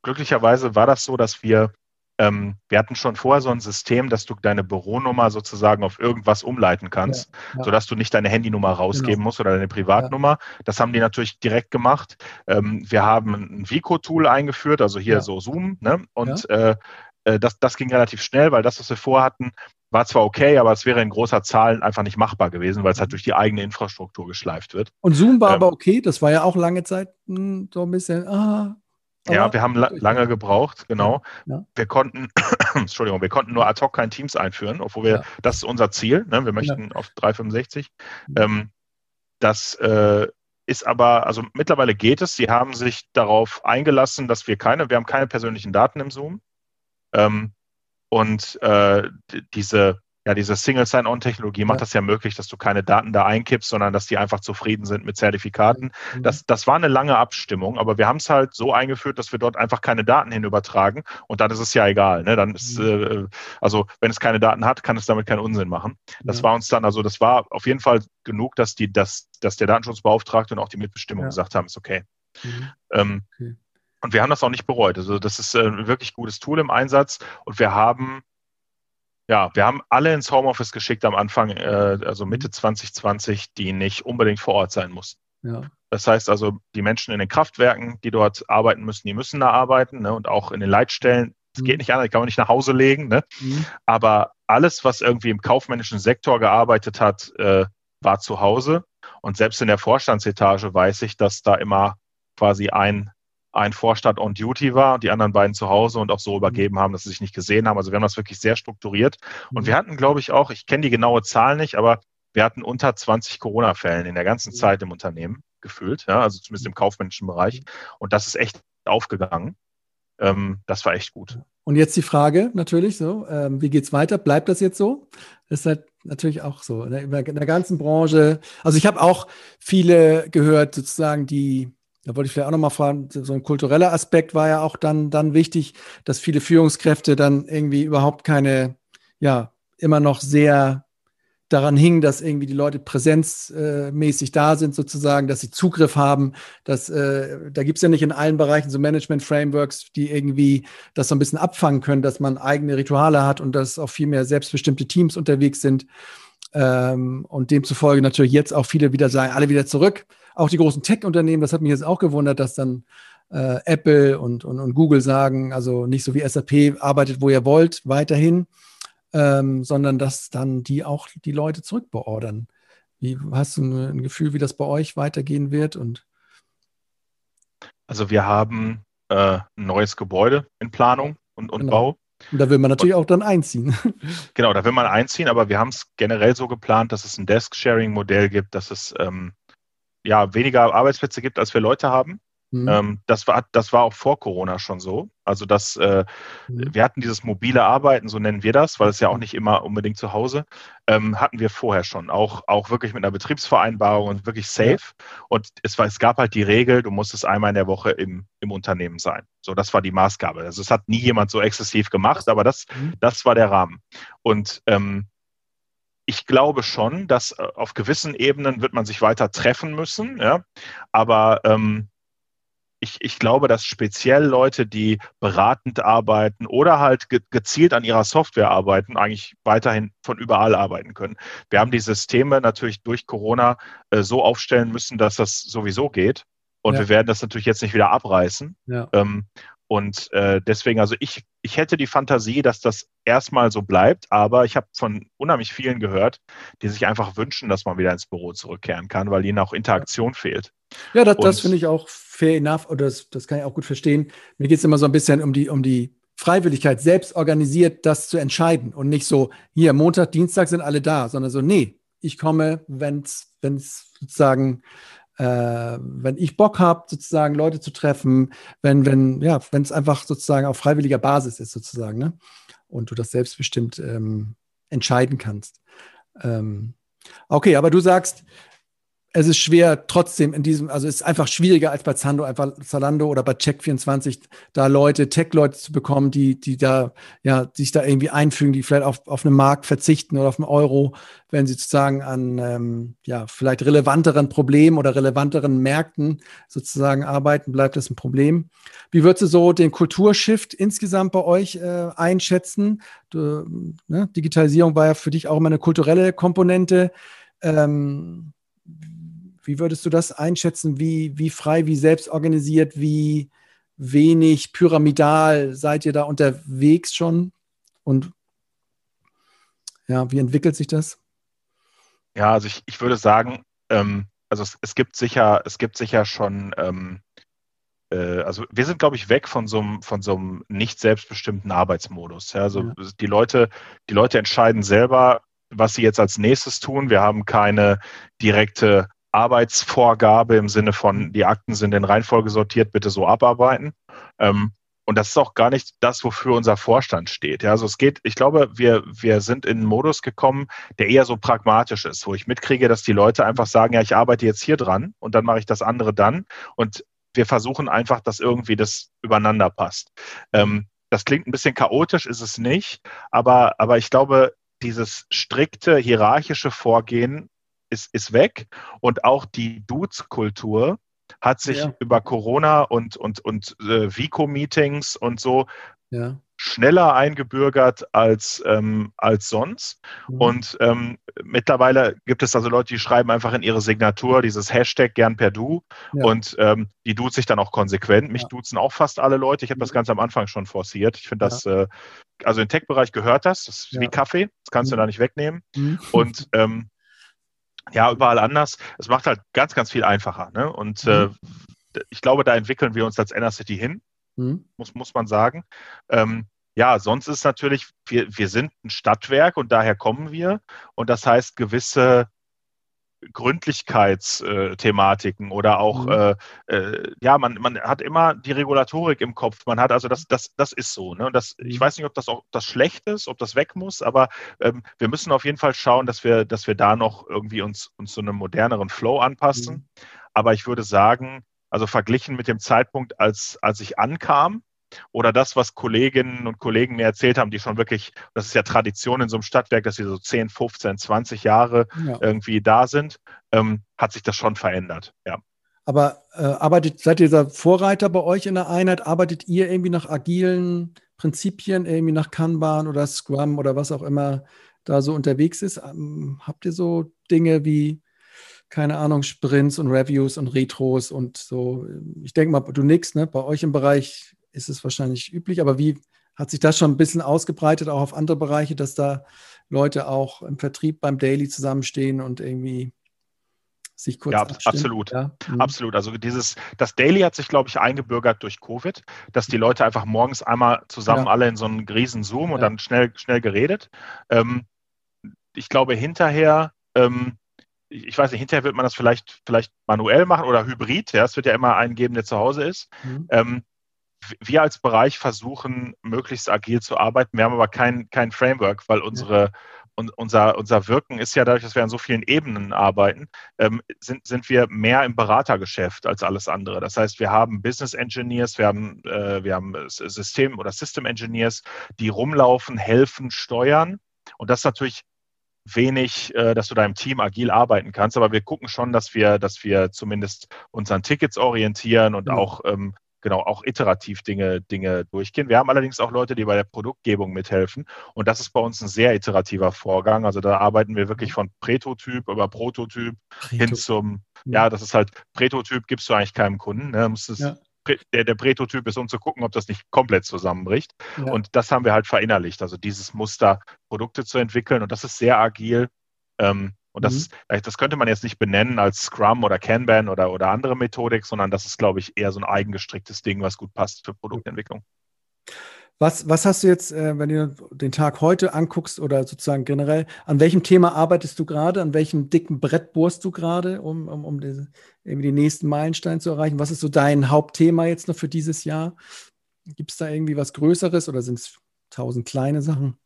Glücklicherweise war das so, dass wir ähm, wir hatten schon vorher so ein System, dass du deine Büronummer sozusagen auf irgendwas umleiten kannst, ja, ja. sodass du nicht deine Handynummer rausgeben genau. musst oder deine Privatnummer. Ja. Das haben die natürlich direkt gemacht. Ähm, wir haben ein Vico-Tool eingeführt, also hier so Zoom, ne? und äh, äh, das, das ging relativ schnell, weil das, was wir vorhatten, war zwar okay, aber es wäre in großer Zahl einfach nicht machbar gewesen, weil es halt mhm. durch die eigene Infrastruktur geschleift wird. Und Zoom war ähm, aber okay, das war ja auch lange Zeit mh, hm, so ein bisschen, ah, ja, wir haben la lange gebraucht, genau. Ja. Wir konnten, Entschuldigung, wir konnten nur ad hoc kein Teams einführen, obwohl wir, ja. das ist unser Ziel, ne? wir möchten ja. auf 365. Mhm. Ähm, das äh, ist aber, also mittlerweile geht es. Sie haben sich darauf eingelassen, dass wir keine, wir haben keine persönlichen Daten im Zoom. Ähm, und äh, diese ja, diese Single Sign-On-Technologie macht ja. das ja möglich, dass du keine Daten da einkippst, sondern dass die einfach zufrieden sind mit Zertifikaten. Mhm. Das, das war eine lange Abstimmung, aber wir haben es halt so eingeführt, dass wir dort einfach keine Daten hin übertragen und dann ist es ja egal. Ne? Dann ist, mhm. äh, also wenn es keine Daten hat, kann es damit keinen Unsinn machen. Das ja. war uns dann, also das war auf jeden Fall genug, dass die, dass, dass der Datenschutzbeauftragte und auch die Mitbestimmung ja. gesagt haben, ist okay. Mhm. Ähm, okay. Und wir haben das auch nicht bereut. Also das ist äh, ein wirklich gutes Tool im Einsatz und wir haben ja, wir haben alle ins Homeoffice geschickt am Anfang, äh, also Mitte 2020, die nicht unbedingt vor Ort sein mussten. Ja. Das heißt also, die Menschen in den Kraftwerken, die dort arbeiten müssen, die müssen da arbeiten ne? und auch in den Leitstellen. Es mhm. geht nicht anders, kann man nicht nach Hause legen. Ne? Mhm. Aber alles, was irgendwie im kaufmännischen Sektor gearbeitet hat, äh, war zu Hause. Und selbst in der Vorstandsetage weiß ich, dass da immer quasi ein ein Vorstand on Duty war und die anderen beiden zu Hause und auch so übergeben haben, dass sie sich nicht gesehen haben. Also wir haben das wirklich sehr strukturiert. Und wir hatten, glaube ich, auch, ich kenne die genaue Zahl nicht, aber wir hatten unter 20 Corona-Fällen in der ganzen Zeit im Unternehmen gefühlt, ja, also zumindest im kaufmännischen Bereich. Und das ist echt aufgegangen. Ähm, das war echt gut. Und jetzt die Frage natürlich so, ähm, wie geht's weiter? Bleibt das jetzt so? Das ist halt natürlich auch so. In der, in der ganzen Branche. Also ich habe auch viele gehört, sozusagen, die da wollte ich vielleicht auch nochmal fragen, so ein kultureller Aspekt war ja auch dann, dann wichtig, dass viele Führungskräfte dann irgendwie überhaupt keine, ja, immer noch sehr daran hingen, dass irgendwie die Leute präsenzmäßig äh, da sind, sozusagen, dass sie Zugriff haben. Dass, äh, da gibt es ja nicht in allen Bereichen so Management-Frameworks, die irgendwie das so ein bisschen abfangen können, dass man eigene Rituale hat und dass auch viel mehr selbstbestimmte Teams unterwegs sind. Ähm, und demzufolge natürlich jetzt auch viele wieder sagen, alle wieder zurück auch die großen Tech-Unternehmen, das hat mich jetzt auch gewundert, dass dann äh, Apple und, und, und, Google sagen, also nicht so wie SAP, arbeitet, wo ihr wollt, weiterhin, ähm, sondern dass dann die auch die Leute zurückbeordern. Wie, hast du ein Gefühl, wie das bei euch weitergehen wird? Und also wir haben äh, ein neues Gebäude in Planung und, und genau. Bau. Und da will man natürlich und, auch dann einziehen. Genau, da will man einziehen, aber wir haben es generell so geplant, dass es ein Desk-Sharing-Modell gibt, dass es ähm, ja, weniger Arbeitsplätze gibt, als wir Leute haben. Mhm. Ähm, das, war, das war auch vor Corona schon so. Also das, äh, mhm. wir hatten dieses mobile Arbeiten, so nennen wir das, weil es ja auch nicht immer unbedingt zu Hause, ähm, hatten wir vorher schon. Auch, auch wirklich mit einer Betriebsvereinbarung und wirklich safe. Und es, war, es gab halt die Regel, du musstest einmal in der Woche im, im Unternehmen sein. So, das war die Maßgabe. Also es hat nie jemand so exzessiv gemacht, aber das, mhm. das war der Rahmen. Und ähm, ich glaube schon, dass äh, auf gewissen Ebenen wird man sich weiter treffen müssen, ja. Aber ähm, ich, ich glaube, dass speziell Leute, die beratend arbeiten oder halt ge gezielt an ihrer Software arbeiten, eigentlich weiterhin von überall arbeiten können. Wir haben die Systeme natürlich durch Corona äh, so aufstellen müssen, dass das sowieso geht. Und ja. wir werden das natürlich jetzt nicht wieder abreißen. Ja. Ähm, und äh, deswegen, also ich, ich hätte die Fantasie, dass das erstmal so bleibt, aber ich habe von unheimlich vielen gehört, die sich einfach wünschen, dass man wieder ins Büro zurückkehren kann, weil ihnen auch Interaktion fehlt. Ja, das, das finde ich auch fair enough oder das, das kann ich auch gut verstehen. Mir geht es immer so ein bisschen um die, um die Freiwilligkeit, selbst organisiert das zu entscheiden und nicht so, hier, Montag, Dienstag sind alle da, sondern so, nee, ich komme, wenn es sozusagen wenn ich Bock habe, sozusagen Leute zu treffen, wenn, wenn, ja, wenn es einfach sozusagen auf freiwilliger Basis ist, sozusagen, ne? Und du das selbstbestimmt ähm, entscheiden kannst. Ähm, okay, aber du sagst, es ist schwer trotzdem in diesem, also es ist einfach schwieriger als bei Zando, einfach Zalando oder bei Check24 da Leute, Tech-Leute zu bekommen, die, die da, ja, sich da irgendwie einfügen, die vielleicht auf, auf einen Markt verzichten oder auf einen Euro, wenn sie sozusagen an, ähm, ja, vielleicht relevanteren Problemen oder relevanteren Märkten sozusagen arbeiten, bleibt das ein Problem. Wie würdest du so den Kulturshift insgesamt bei euch äh, einschätzen? Du, ne? Digitalisierung war ja für dich auch immer eine kulturelle Komponente. Ähm, wie würdest du das einschätzen? Wie, wie frei, wie selbstorganisiert, wie wenig pyramidal seid ihr da unterwegs schon? Und ja, wie entwickelt sich das? Ja, also ich, ich würde sagen, ähm, also es, es, gibt sicher, es gibt sicher schon, ähm, äh, also wir sind, glaube ich, weg von so einem, von so einem nicht selbstbestimmten Arbeitsmodus. Ja, also ja. die Leute, die Leute entscheiden selber, was sie jetzt als nächstes tun. Wir haben keine direkte Arbeitsvorgabe im Sinne von, die Akten sind in Reihenfolge sortiert, bitte so abarbeiten. Ähm, und das ist auch gar nicht das, wofür unser Vorstand steht. Ja, also es geht, ich glaube, wir, wir sind in einen Modus gekommen, der eher so pragmatisch ist, wo ich mitkriege, dass die Leute einfach sagen, ja, ich arbeite jetzt hier dran und dann mache ich das andere dann. Und wir versuchen einfach, dass irgendwie das übereinander passt. Ähm, das klingt ein bisschen chaotisch, ist es nicht, aber, aber ich glaube, dieses strikte hierarchische Vorgehen ist, ist weg. Und auch die Dudes-Kultur hat sich ja. über Corona und, und, und äh, Vico-Meetings und so ja. schneller eingebürgert als, ähm, als sonst. Mhm. Und ähm, mittlerweile gibt es also Leute, die schreiben einfach in ihre Signatur dieses Hashtag gern per Du ja. und ähm, die duzt sich dann auch konsequent. Mich ja. duzen auch fast alle Leute. Ich habe das mhm. ganz am Anfang schon forciert. Ich finde das, äh, also im Tech-Bereich gehört das. Das ist wie Kaffee. Das kannst mhm. du da nicht wegnehmen. Mhm. Und ähm, ja, überall anders. Es macht halt ganz, ganz viel einfacher. Ne? Und mhm. äh, ich glaube, da entwickeln wir uns als Inner City hin, mhm. muss, muss man sagen. Ähm, ja, sonst ist natürlich, wir, wir sind ein Stadtwerk und daher kommen wir. Und das heißt, gewisse Gründlichkeitsthematiken oder auch, mhm. äh, äh, ja, man, man hat immer die Regulatorik im Kopf. Man hat also das, das, das ist so. Ne? Und das, ich mhm. weiß nicht, ob das auch das schlecht ist, ob das weg muss, aber ähm, wir müssen auf jeden Fall schauen, dass wir, dass wir da noch irgendwie uns, uns zu einem moderneren Flow anpassen. Mhm. Aber ich würde sagen, also verglichen mit dem Zeitpunkt, als, als ich ankam, oder das, was Kolleginnen und Kollegen mir erzählt haben, die schon wirklich, das ist ja Tradition in so einem Stadtwerk, dass sie so 10, 15, 20 Jahre ja. irgendwie da sind, ähm, hat sich das schon verändert, ja. Aber äh, arbeitet, seid ihr da Vorreiter bei euch in der Einheit? Arbeitet ihr irgendwie nach agilen Prinzipien, irgendwie nach Kanban oder Scrum oder was auch immer da so unterwegs ist? Ähm, habt ihr so Dinge wie, keine Ahnung, Sprints und Reviews und Retros und so? Ich denke mal, du nix, ne? Bei euch im Bereich ist es wahrscheinlich üblich. Aber wie hat sich das schon ein bisschen ausgebreitet, auch auf andere Bereiche, dass da Leute auch im Vertrieb beim Daily zusammenstehen und irgendwie sich kurz Ja, abstimmen? absolut. Ja? Mhm. Absolut. Also dieses, das Daily hat sich, glaube ich, eingebürgert durch Covid, dass die Leute einfach morgens einmal zusammen ja. alle in so einen riesen Zoom und ja. dann schnell, schnell geredet. Ähm, ich glaube, hinterher ähm, ich weiß nicht, hinterher wird man das vielleicht, vielleicht manuell machen oder hybrid. Ja, es wird ja immer einen geben, der zu Hause ist. Mhm. Ähm, wir als Bereich versuchen, möglichst agil zu arbeiten. Wir haben aber kein, kein Framework, weil unsere, und unser, unser Wirken ist ja dadurch, dass wir an so vielen Ebenen arbeiten, ähm, sind, sind wir mehr im Beratergeschäft als alles andere. Das heißt, wir haben Business Engineers, wir haben, äh, wir haben System- oder System Engineers, die rumlaufen, helfen, steuern. Und das ist natürlich wenig, äh, dass du da im Team agil arbeiten kannst, aber wir gucken schon, dass wir, dass wir zumindest uns an Tickets orientieren und ja. auch ähm, genau auch iterativ Dinge, Dinge durchgehen. Wir haben allerdings auch Leute, die bei der Produktgebung mithelfen. Und das ist bei uns ein sehr iterativer Vorgang. Also da arbeiten wir wirklich von Prätotyp über Prototyp Preto. hin zum, ja, das ist halt, Prätotyp gibst du eigentlich keinem Kunden. Ne? Ja. Der, der Prätotyp ist, um zu gucken, ob das nicht komplett zusammenbricht. Ja. Und das haben wir halt verinnerlicht. Also dieses Muster, Produkte zu entwickeln. Und das ist sehr agil. Ähm, und das, mhm. das könnte man jetzt nicht benennen als Scrum oder Kanban oder, oder andere Methodik, sondern das ist, glaube ich, eher so ein eigengestricktes Ding, was gut passt für Produktentwicklung. Was, was hast du jetzt, äh, wenn du den Tag heute anguckst oder sozusagen generell, an welchem Thema arbeitest du gerade? An welchem dicken Brett bohrst du gerade, um, um, um diese, irgendwie den nächsten Meilenstein zu erreichen? Was ist so dein Hauptthema jetzt noch für dieses Jahr? Gibt es da irgendwie was Größeres oder sind es tausend kleine Sachen?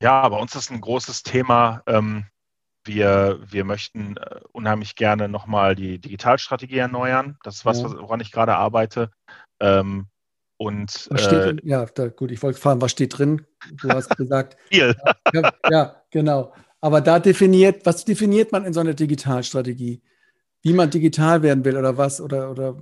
Ja, bei uns ist ein großes Thema. Ähm, wir, wir möchten äh, unheimlich gerne nochmal die Digitalstrategie erneuern. Das ist was, woran ich gerade arbeite. Ähm, und was steht, äh, ja, da, gut, ich wollte fragen, was steht drin? Du hast gesagt. Viel. Ja, ja, genau. Aber da definiert, was definiert man in so einer Digitalstrategie? Wie man digital werden will oder was? Oder, oder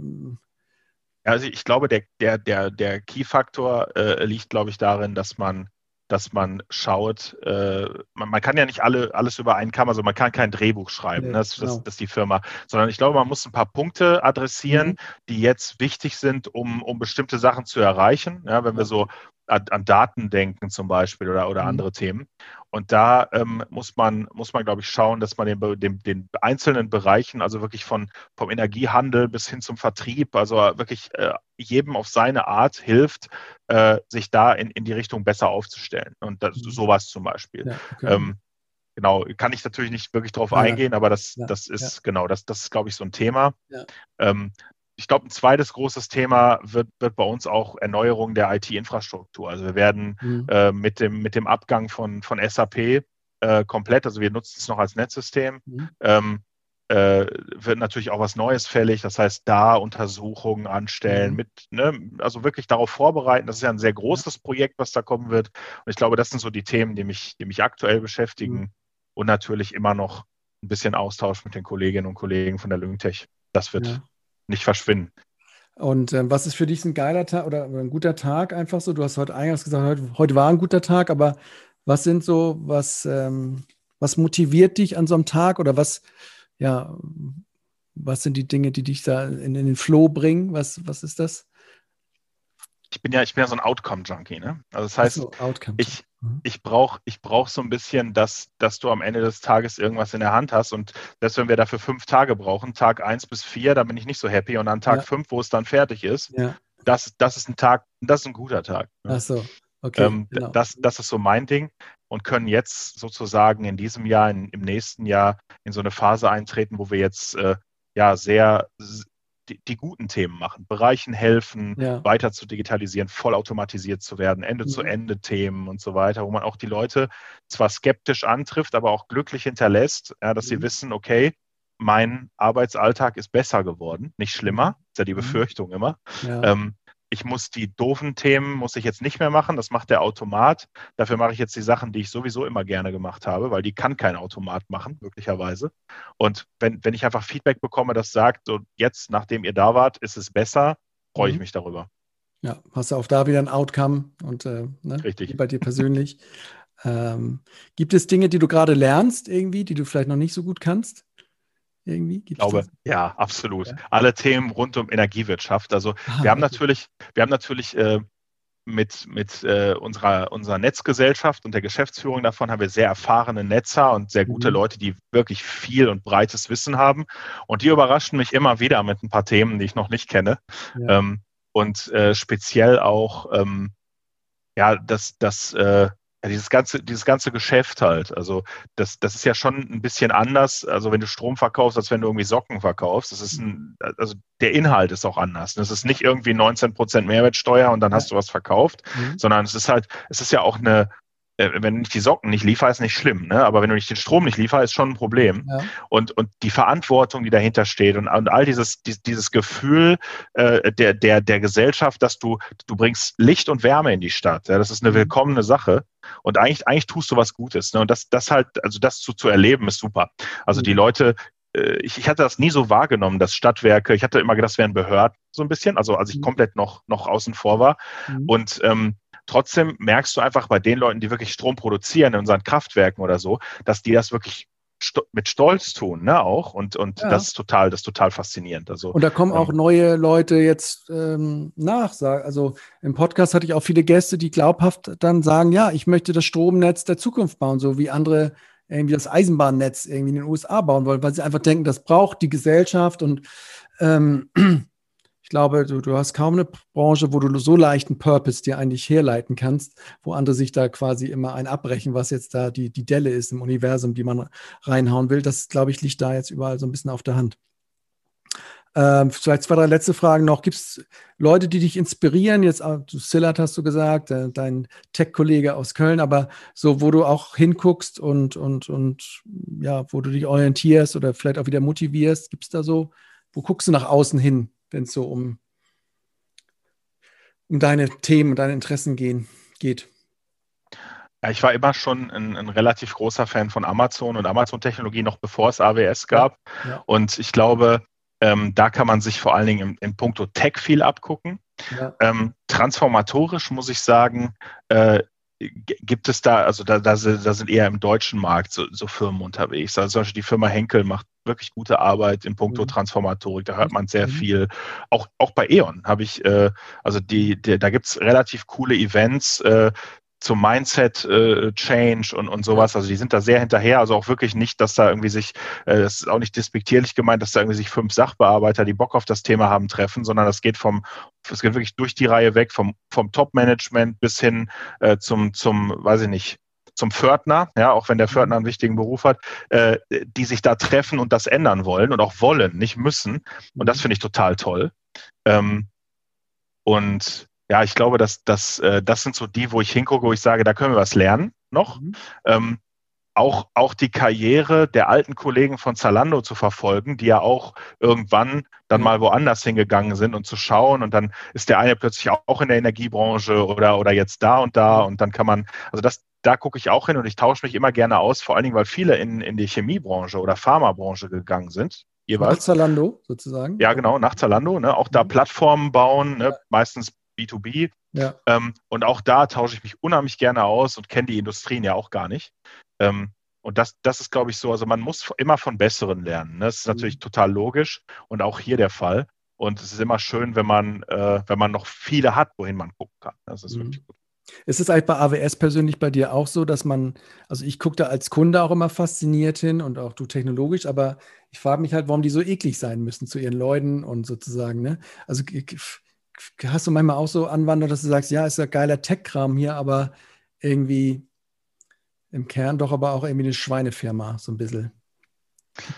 also ich glaube, der, der, der, der Key-Faktor äh, liegt, glaube ich, darin, dass man dass man schaut, äh, man, man, kann ja nicht alle, alles über einen Kamm, also man kann kein Drehbuch schreiben, nee, ne? das, genau. das, das, ist die Firma, sondern ich glaube, man muss ein paar Punkte adressieren, mhm. die jetzt wichtig sind, um, um bestimmte Sachen zu erreichen. Ja, wenn wir so an, an Daten denken zum Beispiel oder, oder mhm. andere Themen. Und da ähm, muss man, muss man, glaube ich, schauen, dass man den, den, den einzelnen Bereichen, also wirklich von, vom Energiehandel bis hin zum Vertrieb, also wirklich äh, jedem auf seine Art hilft, äh, sich da in, in die Richtung besser aufzustellen. Und das, mhm. sowas zum Beispiel. Ja, okay. ähm, genau, kann ich natürlich nicht wirklich drauf ja, eingehen, aber das, ja, das ist genau, das, das ist, glaube ich, so ein Thema. Ähm, ich glaube, ein zweites großes Thema wird, wird bei uns auch Erneuerung der IT-Infrastruktur. Also wir werden mhm. äh, mit, dem, mit dem Abgang von, von SAP äh, komplett, also wir nutzen es noch als Netzsystem, mhm. ähm, äh, wird natürlich auch was Neues fällig. Das heißt, da Untersuchungen anstellen, mhm. mit, ne, also wirklich darauf vorbereiten. Das ist ja ein sehr großes Projekt, was da kommen wird. Und ich glaube, das sind so die Themen, die mich, die mich aktuell beschäftigen. Mhm. Und natürlich immer noch ein bisschen Austausch mit den Kolleginnen und Kollegen von der Lyngtech. Das wird, ja nicht verschwinden. Und ähm, was ist für dich ein geiler Tag oder ein guter Tag einfach so? Du hast heute eingangs gesagt, heute, heute war ein guter Tag, aber was sind so, was, ähm, was motiviert dich an so einem Tag oder was, ja, was sind die Dinge, die dich da in, in den Flow bringen? Was, was ist das? ich bin ja, ich bin ja so ein Outcome-Junkie, ne? Also das heißt, so, ich. Ich brauche ich brauch so ein bisschen, dass, dass du am Ende des Tages irgendwas in der Hand hast. Und selbst wenn wir dafür fünf Tage brauchen, Tag eins bis vier, da bin ich nicht so happy. Und an Tag ja. fünf, wo es dann fertig ist, ja. das, das ist ein Tag, das ist ein guter Tag. Ne? Ach so, okay. Ähm, genau. das, das ist so mein Ding und können jetzt sozusagen in diesem Jahr, in, im nächsten Jahr in so eine Phase eintreten, wo wir jetzt äh, ja sehr die, die, guten Themen machen, Bereichen helfen, ja. weiter zu digitalisieren, vollautomatisiert zu werden, Ende-zu-Ende-Themen mhm. und so weiter, wo man auch die Leute zwar skeptisch antrifft, aber auch glücklich hinterlässt, ja, dass mhm. sie wissen, okay, mein Arbeitsalltag ist besser geworden, nicht schlimmer, mhm. ist ja die mhm. Befürchtung immer. Ja. Ähm, ich muss die doofen Themen, muss ich jetzt nicht mehr machen, das macht der Automat. Dafür mache ich jetzt die Sachen, die ich sowieso immer gerne gemacht habe, weil die kann kein Automat machen, möglicherweise. Und wenn, wenn ich einfach Feedback bekomme, das sagt, so jetzt, nachdem ihr da wart, ist es besser, freue ich mhm. mich darüber. Ja, hast du auch da wieder ein Outcome und äh, ne, Richtig. bei dir persönlich. ähm, gibt es Dinge, die du gerade lernst, irgendwie, die du vielleicht noch nicht so gut kannst? Irgendwie? Gibt's ich glaube, das? ja, absolut. Ja. Alle Themen rund um Energiewirtschaft. Also ah, wir haben okay. natürlich, wir haben natürlich äh, mit, mit äh, unserer, unserer Netzgesellschaft und der Geschäftsführung davon haben wir sehr erfahrene Netzer und sehr gute mhm. Leute, die wirklich viel und breites Wissen haben. Und die überraschen mich immer wieder mit ein paar Themen, die ich noch nicht kenne. Ja. Ähm, und äh, speziell auch ähm, ja, das, das äh, ja, dieses ganze, dieses ganze Geschäft halt. Also das, das ist ja schon ein bisschen anders, also wenn du Strom verkaufst, als wenn du irgendwie Socken verkaufst. Das ist ein, also der Inhalt ist auch anders. Das ist nicht irgendwie 19 Prozent Mehrwertsteuer und dann hast du was verkauft, mhm. sondern es ist halt, es ist ja auch eine, wenn du nicht die Socken nicht lieferst, ist nicht schlimm, ne? aber wenn du nicht den Strom nicht lieferst, ist schon ein Problem. Ja. Und, und die Verantwortung, die dahinter steht und, und all dieses, dieses, dieses Gefühl äh, der, der, der Gesellschaft, dass du, du bringst Licht und Wärme in die Stadt. Ja? Das ist eine mhm. willkommene Sache. Und eigentlich, eigentlich tust du was Gutes. Ne? Und das, das halt, also das zu, zu erleben, ist super. Also die mhm. Leute, äh, ich, ich hatte das nie so wahrgenommen, dass Stadtwerke, ich hatte immer gedacht, das wären Behörden so ein bisschen, also als ich mhm. komplett noch, noch außen vor war. Mhm. Und ähm, Trotzdem merkst du einfach bei den Leuten, die wirklich Strom produzieren in unseren Kraftwerken oder so, dass die das wirklich mit Stolz tun, ne, auch. Und, und ja. das ist total, das ist total faszinierend. Also, und da kommen ähm, auch neue Leute jetzt ähm, nach. Also im Podcast hatte ich auch viele Gäste, die glaubhaft dann sagen, ja, ich möchte das Stromnetz der Zukunft bauen, so wie andere irgendwie das Eisenbahnnetz irgendwie in den USA bauen wollen, weil sie einfach denken, das braucht die Gesellschaft und ähm, ich glaube, du, du hast kaum eine Branche, wo du so leicht einen Purpose dir eigentlich herleiten kannst, wo andere sich da quasi immer ein abbrechen, was jetzt da die, die Delle ist im Universum, die man reinhauen will. Das, glaube ich, liegt da jetzt überall so ein bisschen auf der Hand. Ähm, vielleicht zwei, drei letzte Fragen noch. Gibt es Leute, die dich inspirieren? Jetzt, äh, du Sillard hast du gesagt, äh, dein Tech-Kollege aus Köln, aber so, wo du auch hinguckst und, und, und ja, wo du dich orientierst oder vielleicht auch wieder motivierst, gibt es da so, wo guckst du nach außen hin? Wenn es so um, um deine Themen und deine Interessen gehen, geht? Ja, ich war immer schon ein, ein, relativ großer Fan von Amazon und Amazon-Technologie, noch bevor es AWS gab. Ja, ja. Und ich glaube, ähm, da kann man sich vor allen Dingen im, im Punkto Tech viel abgucken. Ja. Ähm, transformatorisch muss ich sagen, äh, gibt es da, also da, da, da sind eher im deutschen Markt so, so, Firmen unterwegs. Also zum Beispiel die Firma Henkel macht wirklich gute Arbeit in puncto mhm. Transformatorik. Da hört man sehr mhm. viel. Auch, auch bei E.ON habe ich, äh, also die, die da gibt es relativ coole Events. Äh, zum Mindset äh, Change und, und sowas. Also die sind da sehr hinterher. Also auch wirklich nicht, dass da irgendwie sich, äh, das ist auch nicht despektierlich gemeint, dass da irgendwie sich fünf Sachbearbeiter, die Bock auf das Thema haben, treffen, sondern das geht vom, es geht wirklich durch die Reihe weg, vom, vom Top-Management bis hin äh, zum, zum, weiß ich nicht, zum Pförtner, ja, auch wenn der Pförtner einen wichtigen Beruf hat, äh, die sich da treffen und das ändern wollen und auch wollen, nicht müssen. Und das finde ich total toll. Ähm, und ja, ich glaube, dass, dass äh, das sind so die, wo ich hingucke, wo ich sage, da können wir was lernen noch. Mhm. Ähm, auch, auch die Karriere der alten Kollegen von Zalando zu verfolgen, die ja auch irgendwann dann mal woanders hingegangen sind und zu schauen und dann ist der eine plötzlich auch in der Energiebranche oder, oder jetzt da und da und dann kann man, also das, da gucke ich auch hin und ich tausche mich immer gerne aus, vor allen Dingen, weil viele in, in die Chemiebranche oder Pharmabranche gegangen sind. Jeweils. Nach Zalando sozusagen. Ja, genau, nach Zalando, ne? auch da mhm. Plattformen bauen, ne? Meistens B2B. Ja. Ähm, und auch da tausche ich mich unheimlich gerne aus und kenne die Industrien ja auch gar nicht. Ähm, und das, das ist, glaube ich, so, also man muss immer von Besseren lernen. Ne? Das ist natürlich mhm. total logisch und auch hier der Fall. Und es ist immer schön, wenn man, äh, wenn man noch viele hat, wohin man gucken kann. Das ist mhm. wirklich gut. Ist es eigentlich bei AWS persönlich bei dir auch so, dass man, also ich gucke da als Kunde auch immer fasziniert hin und auch du technologisch, aber ich frage mich halt, warum die so eklig sein müssen zu ihren Leuten und sozusagen, ne? Also hast du manchmal auch so Anwandlung, dass du sagst, ja, ist ja geiler Tech-Kram hier, aber irgendwie im Kern doch aber auch irgendwie eine Schweinefirma, so ein bisschen.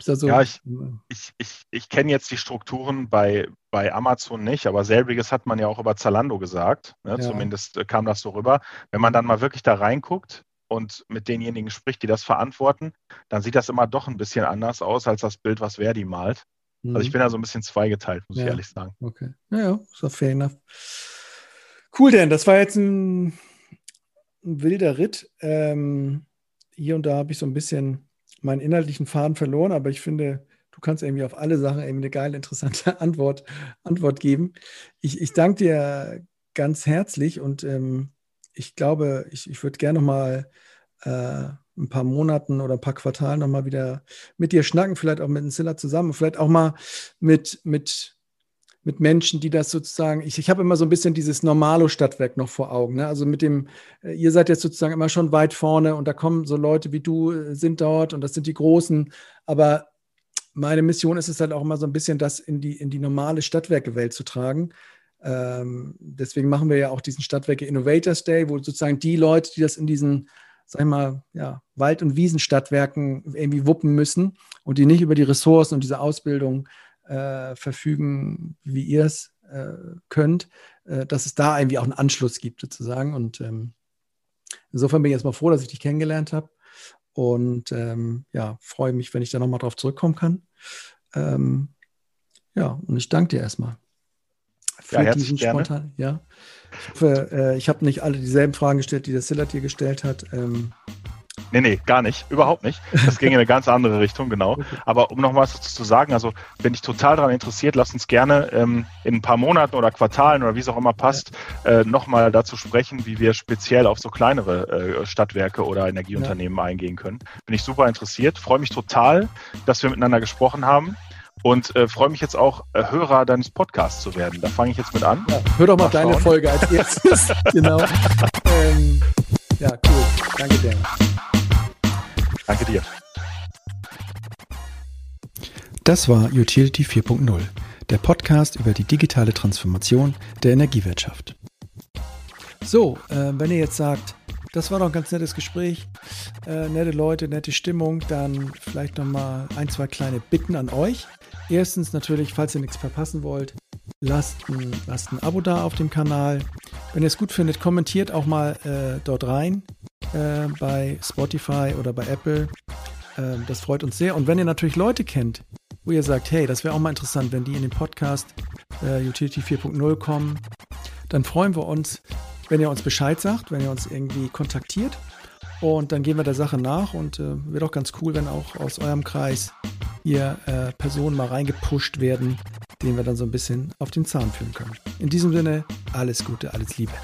So ja, ich, ich, ich, ich kenne jetzt die Strukturen bei, bei Amazon nicht, aber selbiges hat man ja auch über Zalando gesagt. Ne? Ja. Zumindest äh, kam das so rüber. Wenn man dann mal wirklich da reinguckt und mit denjenigen spricht, die das verantworten, dann sieht das immer doch ein bisschen anders aus als das Bild, was Verdi malt. Mhm. Also ich mhm. bin da so ein bisschen zweigeteilt, muss ja. ich ehrlich sagen. Okay. Naja, ist doch fair enough. Cool, denn das war jetzt ein, ein wilder Ritt. Ähm, hier und da habe ich so ein bisschen meinen inhaltlichen Faden verloren, aber ich finde, du kannst irgendwie auf alle Sachen irgendwie eine geile, interessante Antwort, Antwort geben. Ich, ich danke dir ganz herzlich und ähm, ich glaube, ich, ich würde gerne nochmal äh, ein paar Monaten oder ein paar Quartalen nochmal wieder mit dir schnacken, vielleicht auch mit einem Zilla zusammen, vielleicht auch mal mit, mit, mit Menschen, die das sozusagen, ich, ich habe immer so ein bisschen dieses Normalo-Stadtwerk noch vor Augen. Ne? Also mit dem, äh, ihr seid jetzt sozusagen immer schon weit vorne und da kommen so Leute wie du, äh, sind dort und das sind die Großen, aber meine Mission ist es halt auch immer so ein bisschen, das in die, in die normale Stadtwerkewelt zu tragen. Ähm, deswegen machen wir ja auch diesen Stadtwerke Innovators Day, wo sozusagen die Leute, die das in diesen, sag ich mal, ja, Wald- und Wiesenstadtwerken irgendwie wuppen müssen und die nicht über die Ressourcen und diese Ausbildung äh, verfügen, wie ihr es äh, könnt, äh, dass es da irgendwie auch einen Anschluss gibt sozusagen. Und ähm, insofern bin ich jetzt mal froh, dass ich dich kennengelernt habe und ähm, ja, freue mich, wenn ich da nochmal drauf zurückkommen kann. Ähm, ja, und ich danke dir erstmal für ja, diesen spontan. Ja. Ich hoffe, äh, ich habe nicht alle dieselben Fragen gestellt, die der Sillard dir gestellt hat. Ähm, Nee, nee, gar nicht. Überhaupt nicht. Das ging in eine ganz andere Richtung, genau. Okay. Aber um noch was zu sagen, also bin ich total daran interessiert, lasst uns gerne ähm, in ein paar Monaten oder Quartalen oder wie es auch immer passt, ja. äh, nochmal dazu sprechen, wie wir speziell auf so kleinere äh, Stadtwerke oder Energieunternehmen ja. eingehen können. Bin ich super interessiert, freue mich total, dass wir miteinander gesprochen haben und äh, freue mich jetzt auch, äh, Hörer deines Podcasts zu werden. Da fange ich jetzt mit an. Ja, hör doch mal, mal deine Folge als erstes. genau. ähm, ja, cool. Danke dir. Danke dir. Das war Utility 4.0, der Podcast über die digitale Transformation der Energiewirtschaft. So, äh, wenn ihr jetzt sagt, das war doch ein ganz nettes Gespräch, äh, nette Leute, nette Stimmung, dann vielleicht nochmal ein, zwei kleine Bitten an euch. Erstens natürlich, falls ihr nichts verpassen wollt, lasst ein, lasst ein Abo da auf dem Kanal. Wenn ihr es gut findet, kommentiert auch mal äh, dort rein äh, bei Spotify oder bei Apple. Äh, das freut uns sehr. Und wenn ihr natürlich Leute kennt, wo ihr sagt, hey, das wäre auch mal interessant, wenn die in den Podcast äh, Utility 4.0 kommen, dann freuen wir uns, wenn ihr uns Bescheid sagt, wenn ihr uns irgendwie kontaktiert. Und dann gehen wir der Sache nach und äh, wäre doch ganz cool, wenn auch aus eurem Kreis hier äh, Personen mal reingepusht werden, denen wir dann so ein bisschen auf den Zahn führen können. In diesem Sinne, alles Gute, alles Liebe.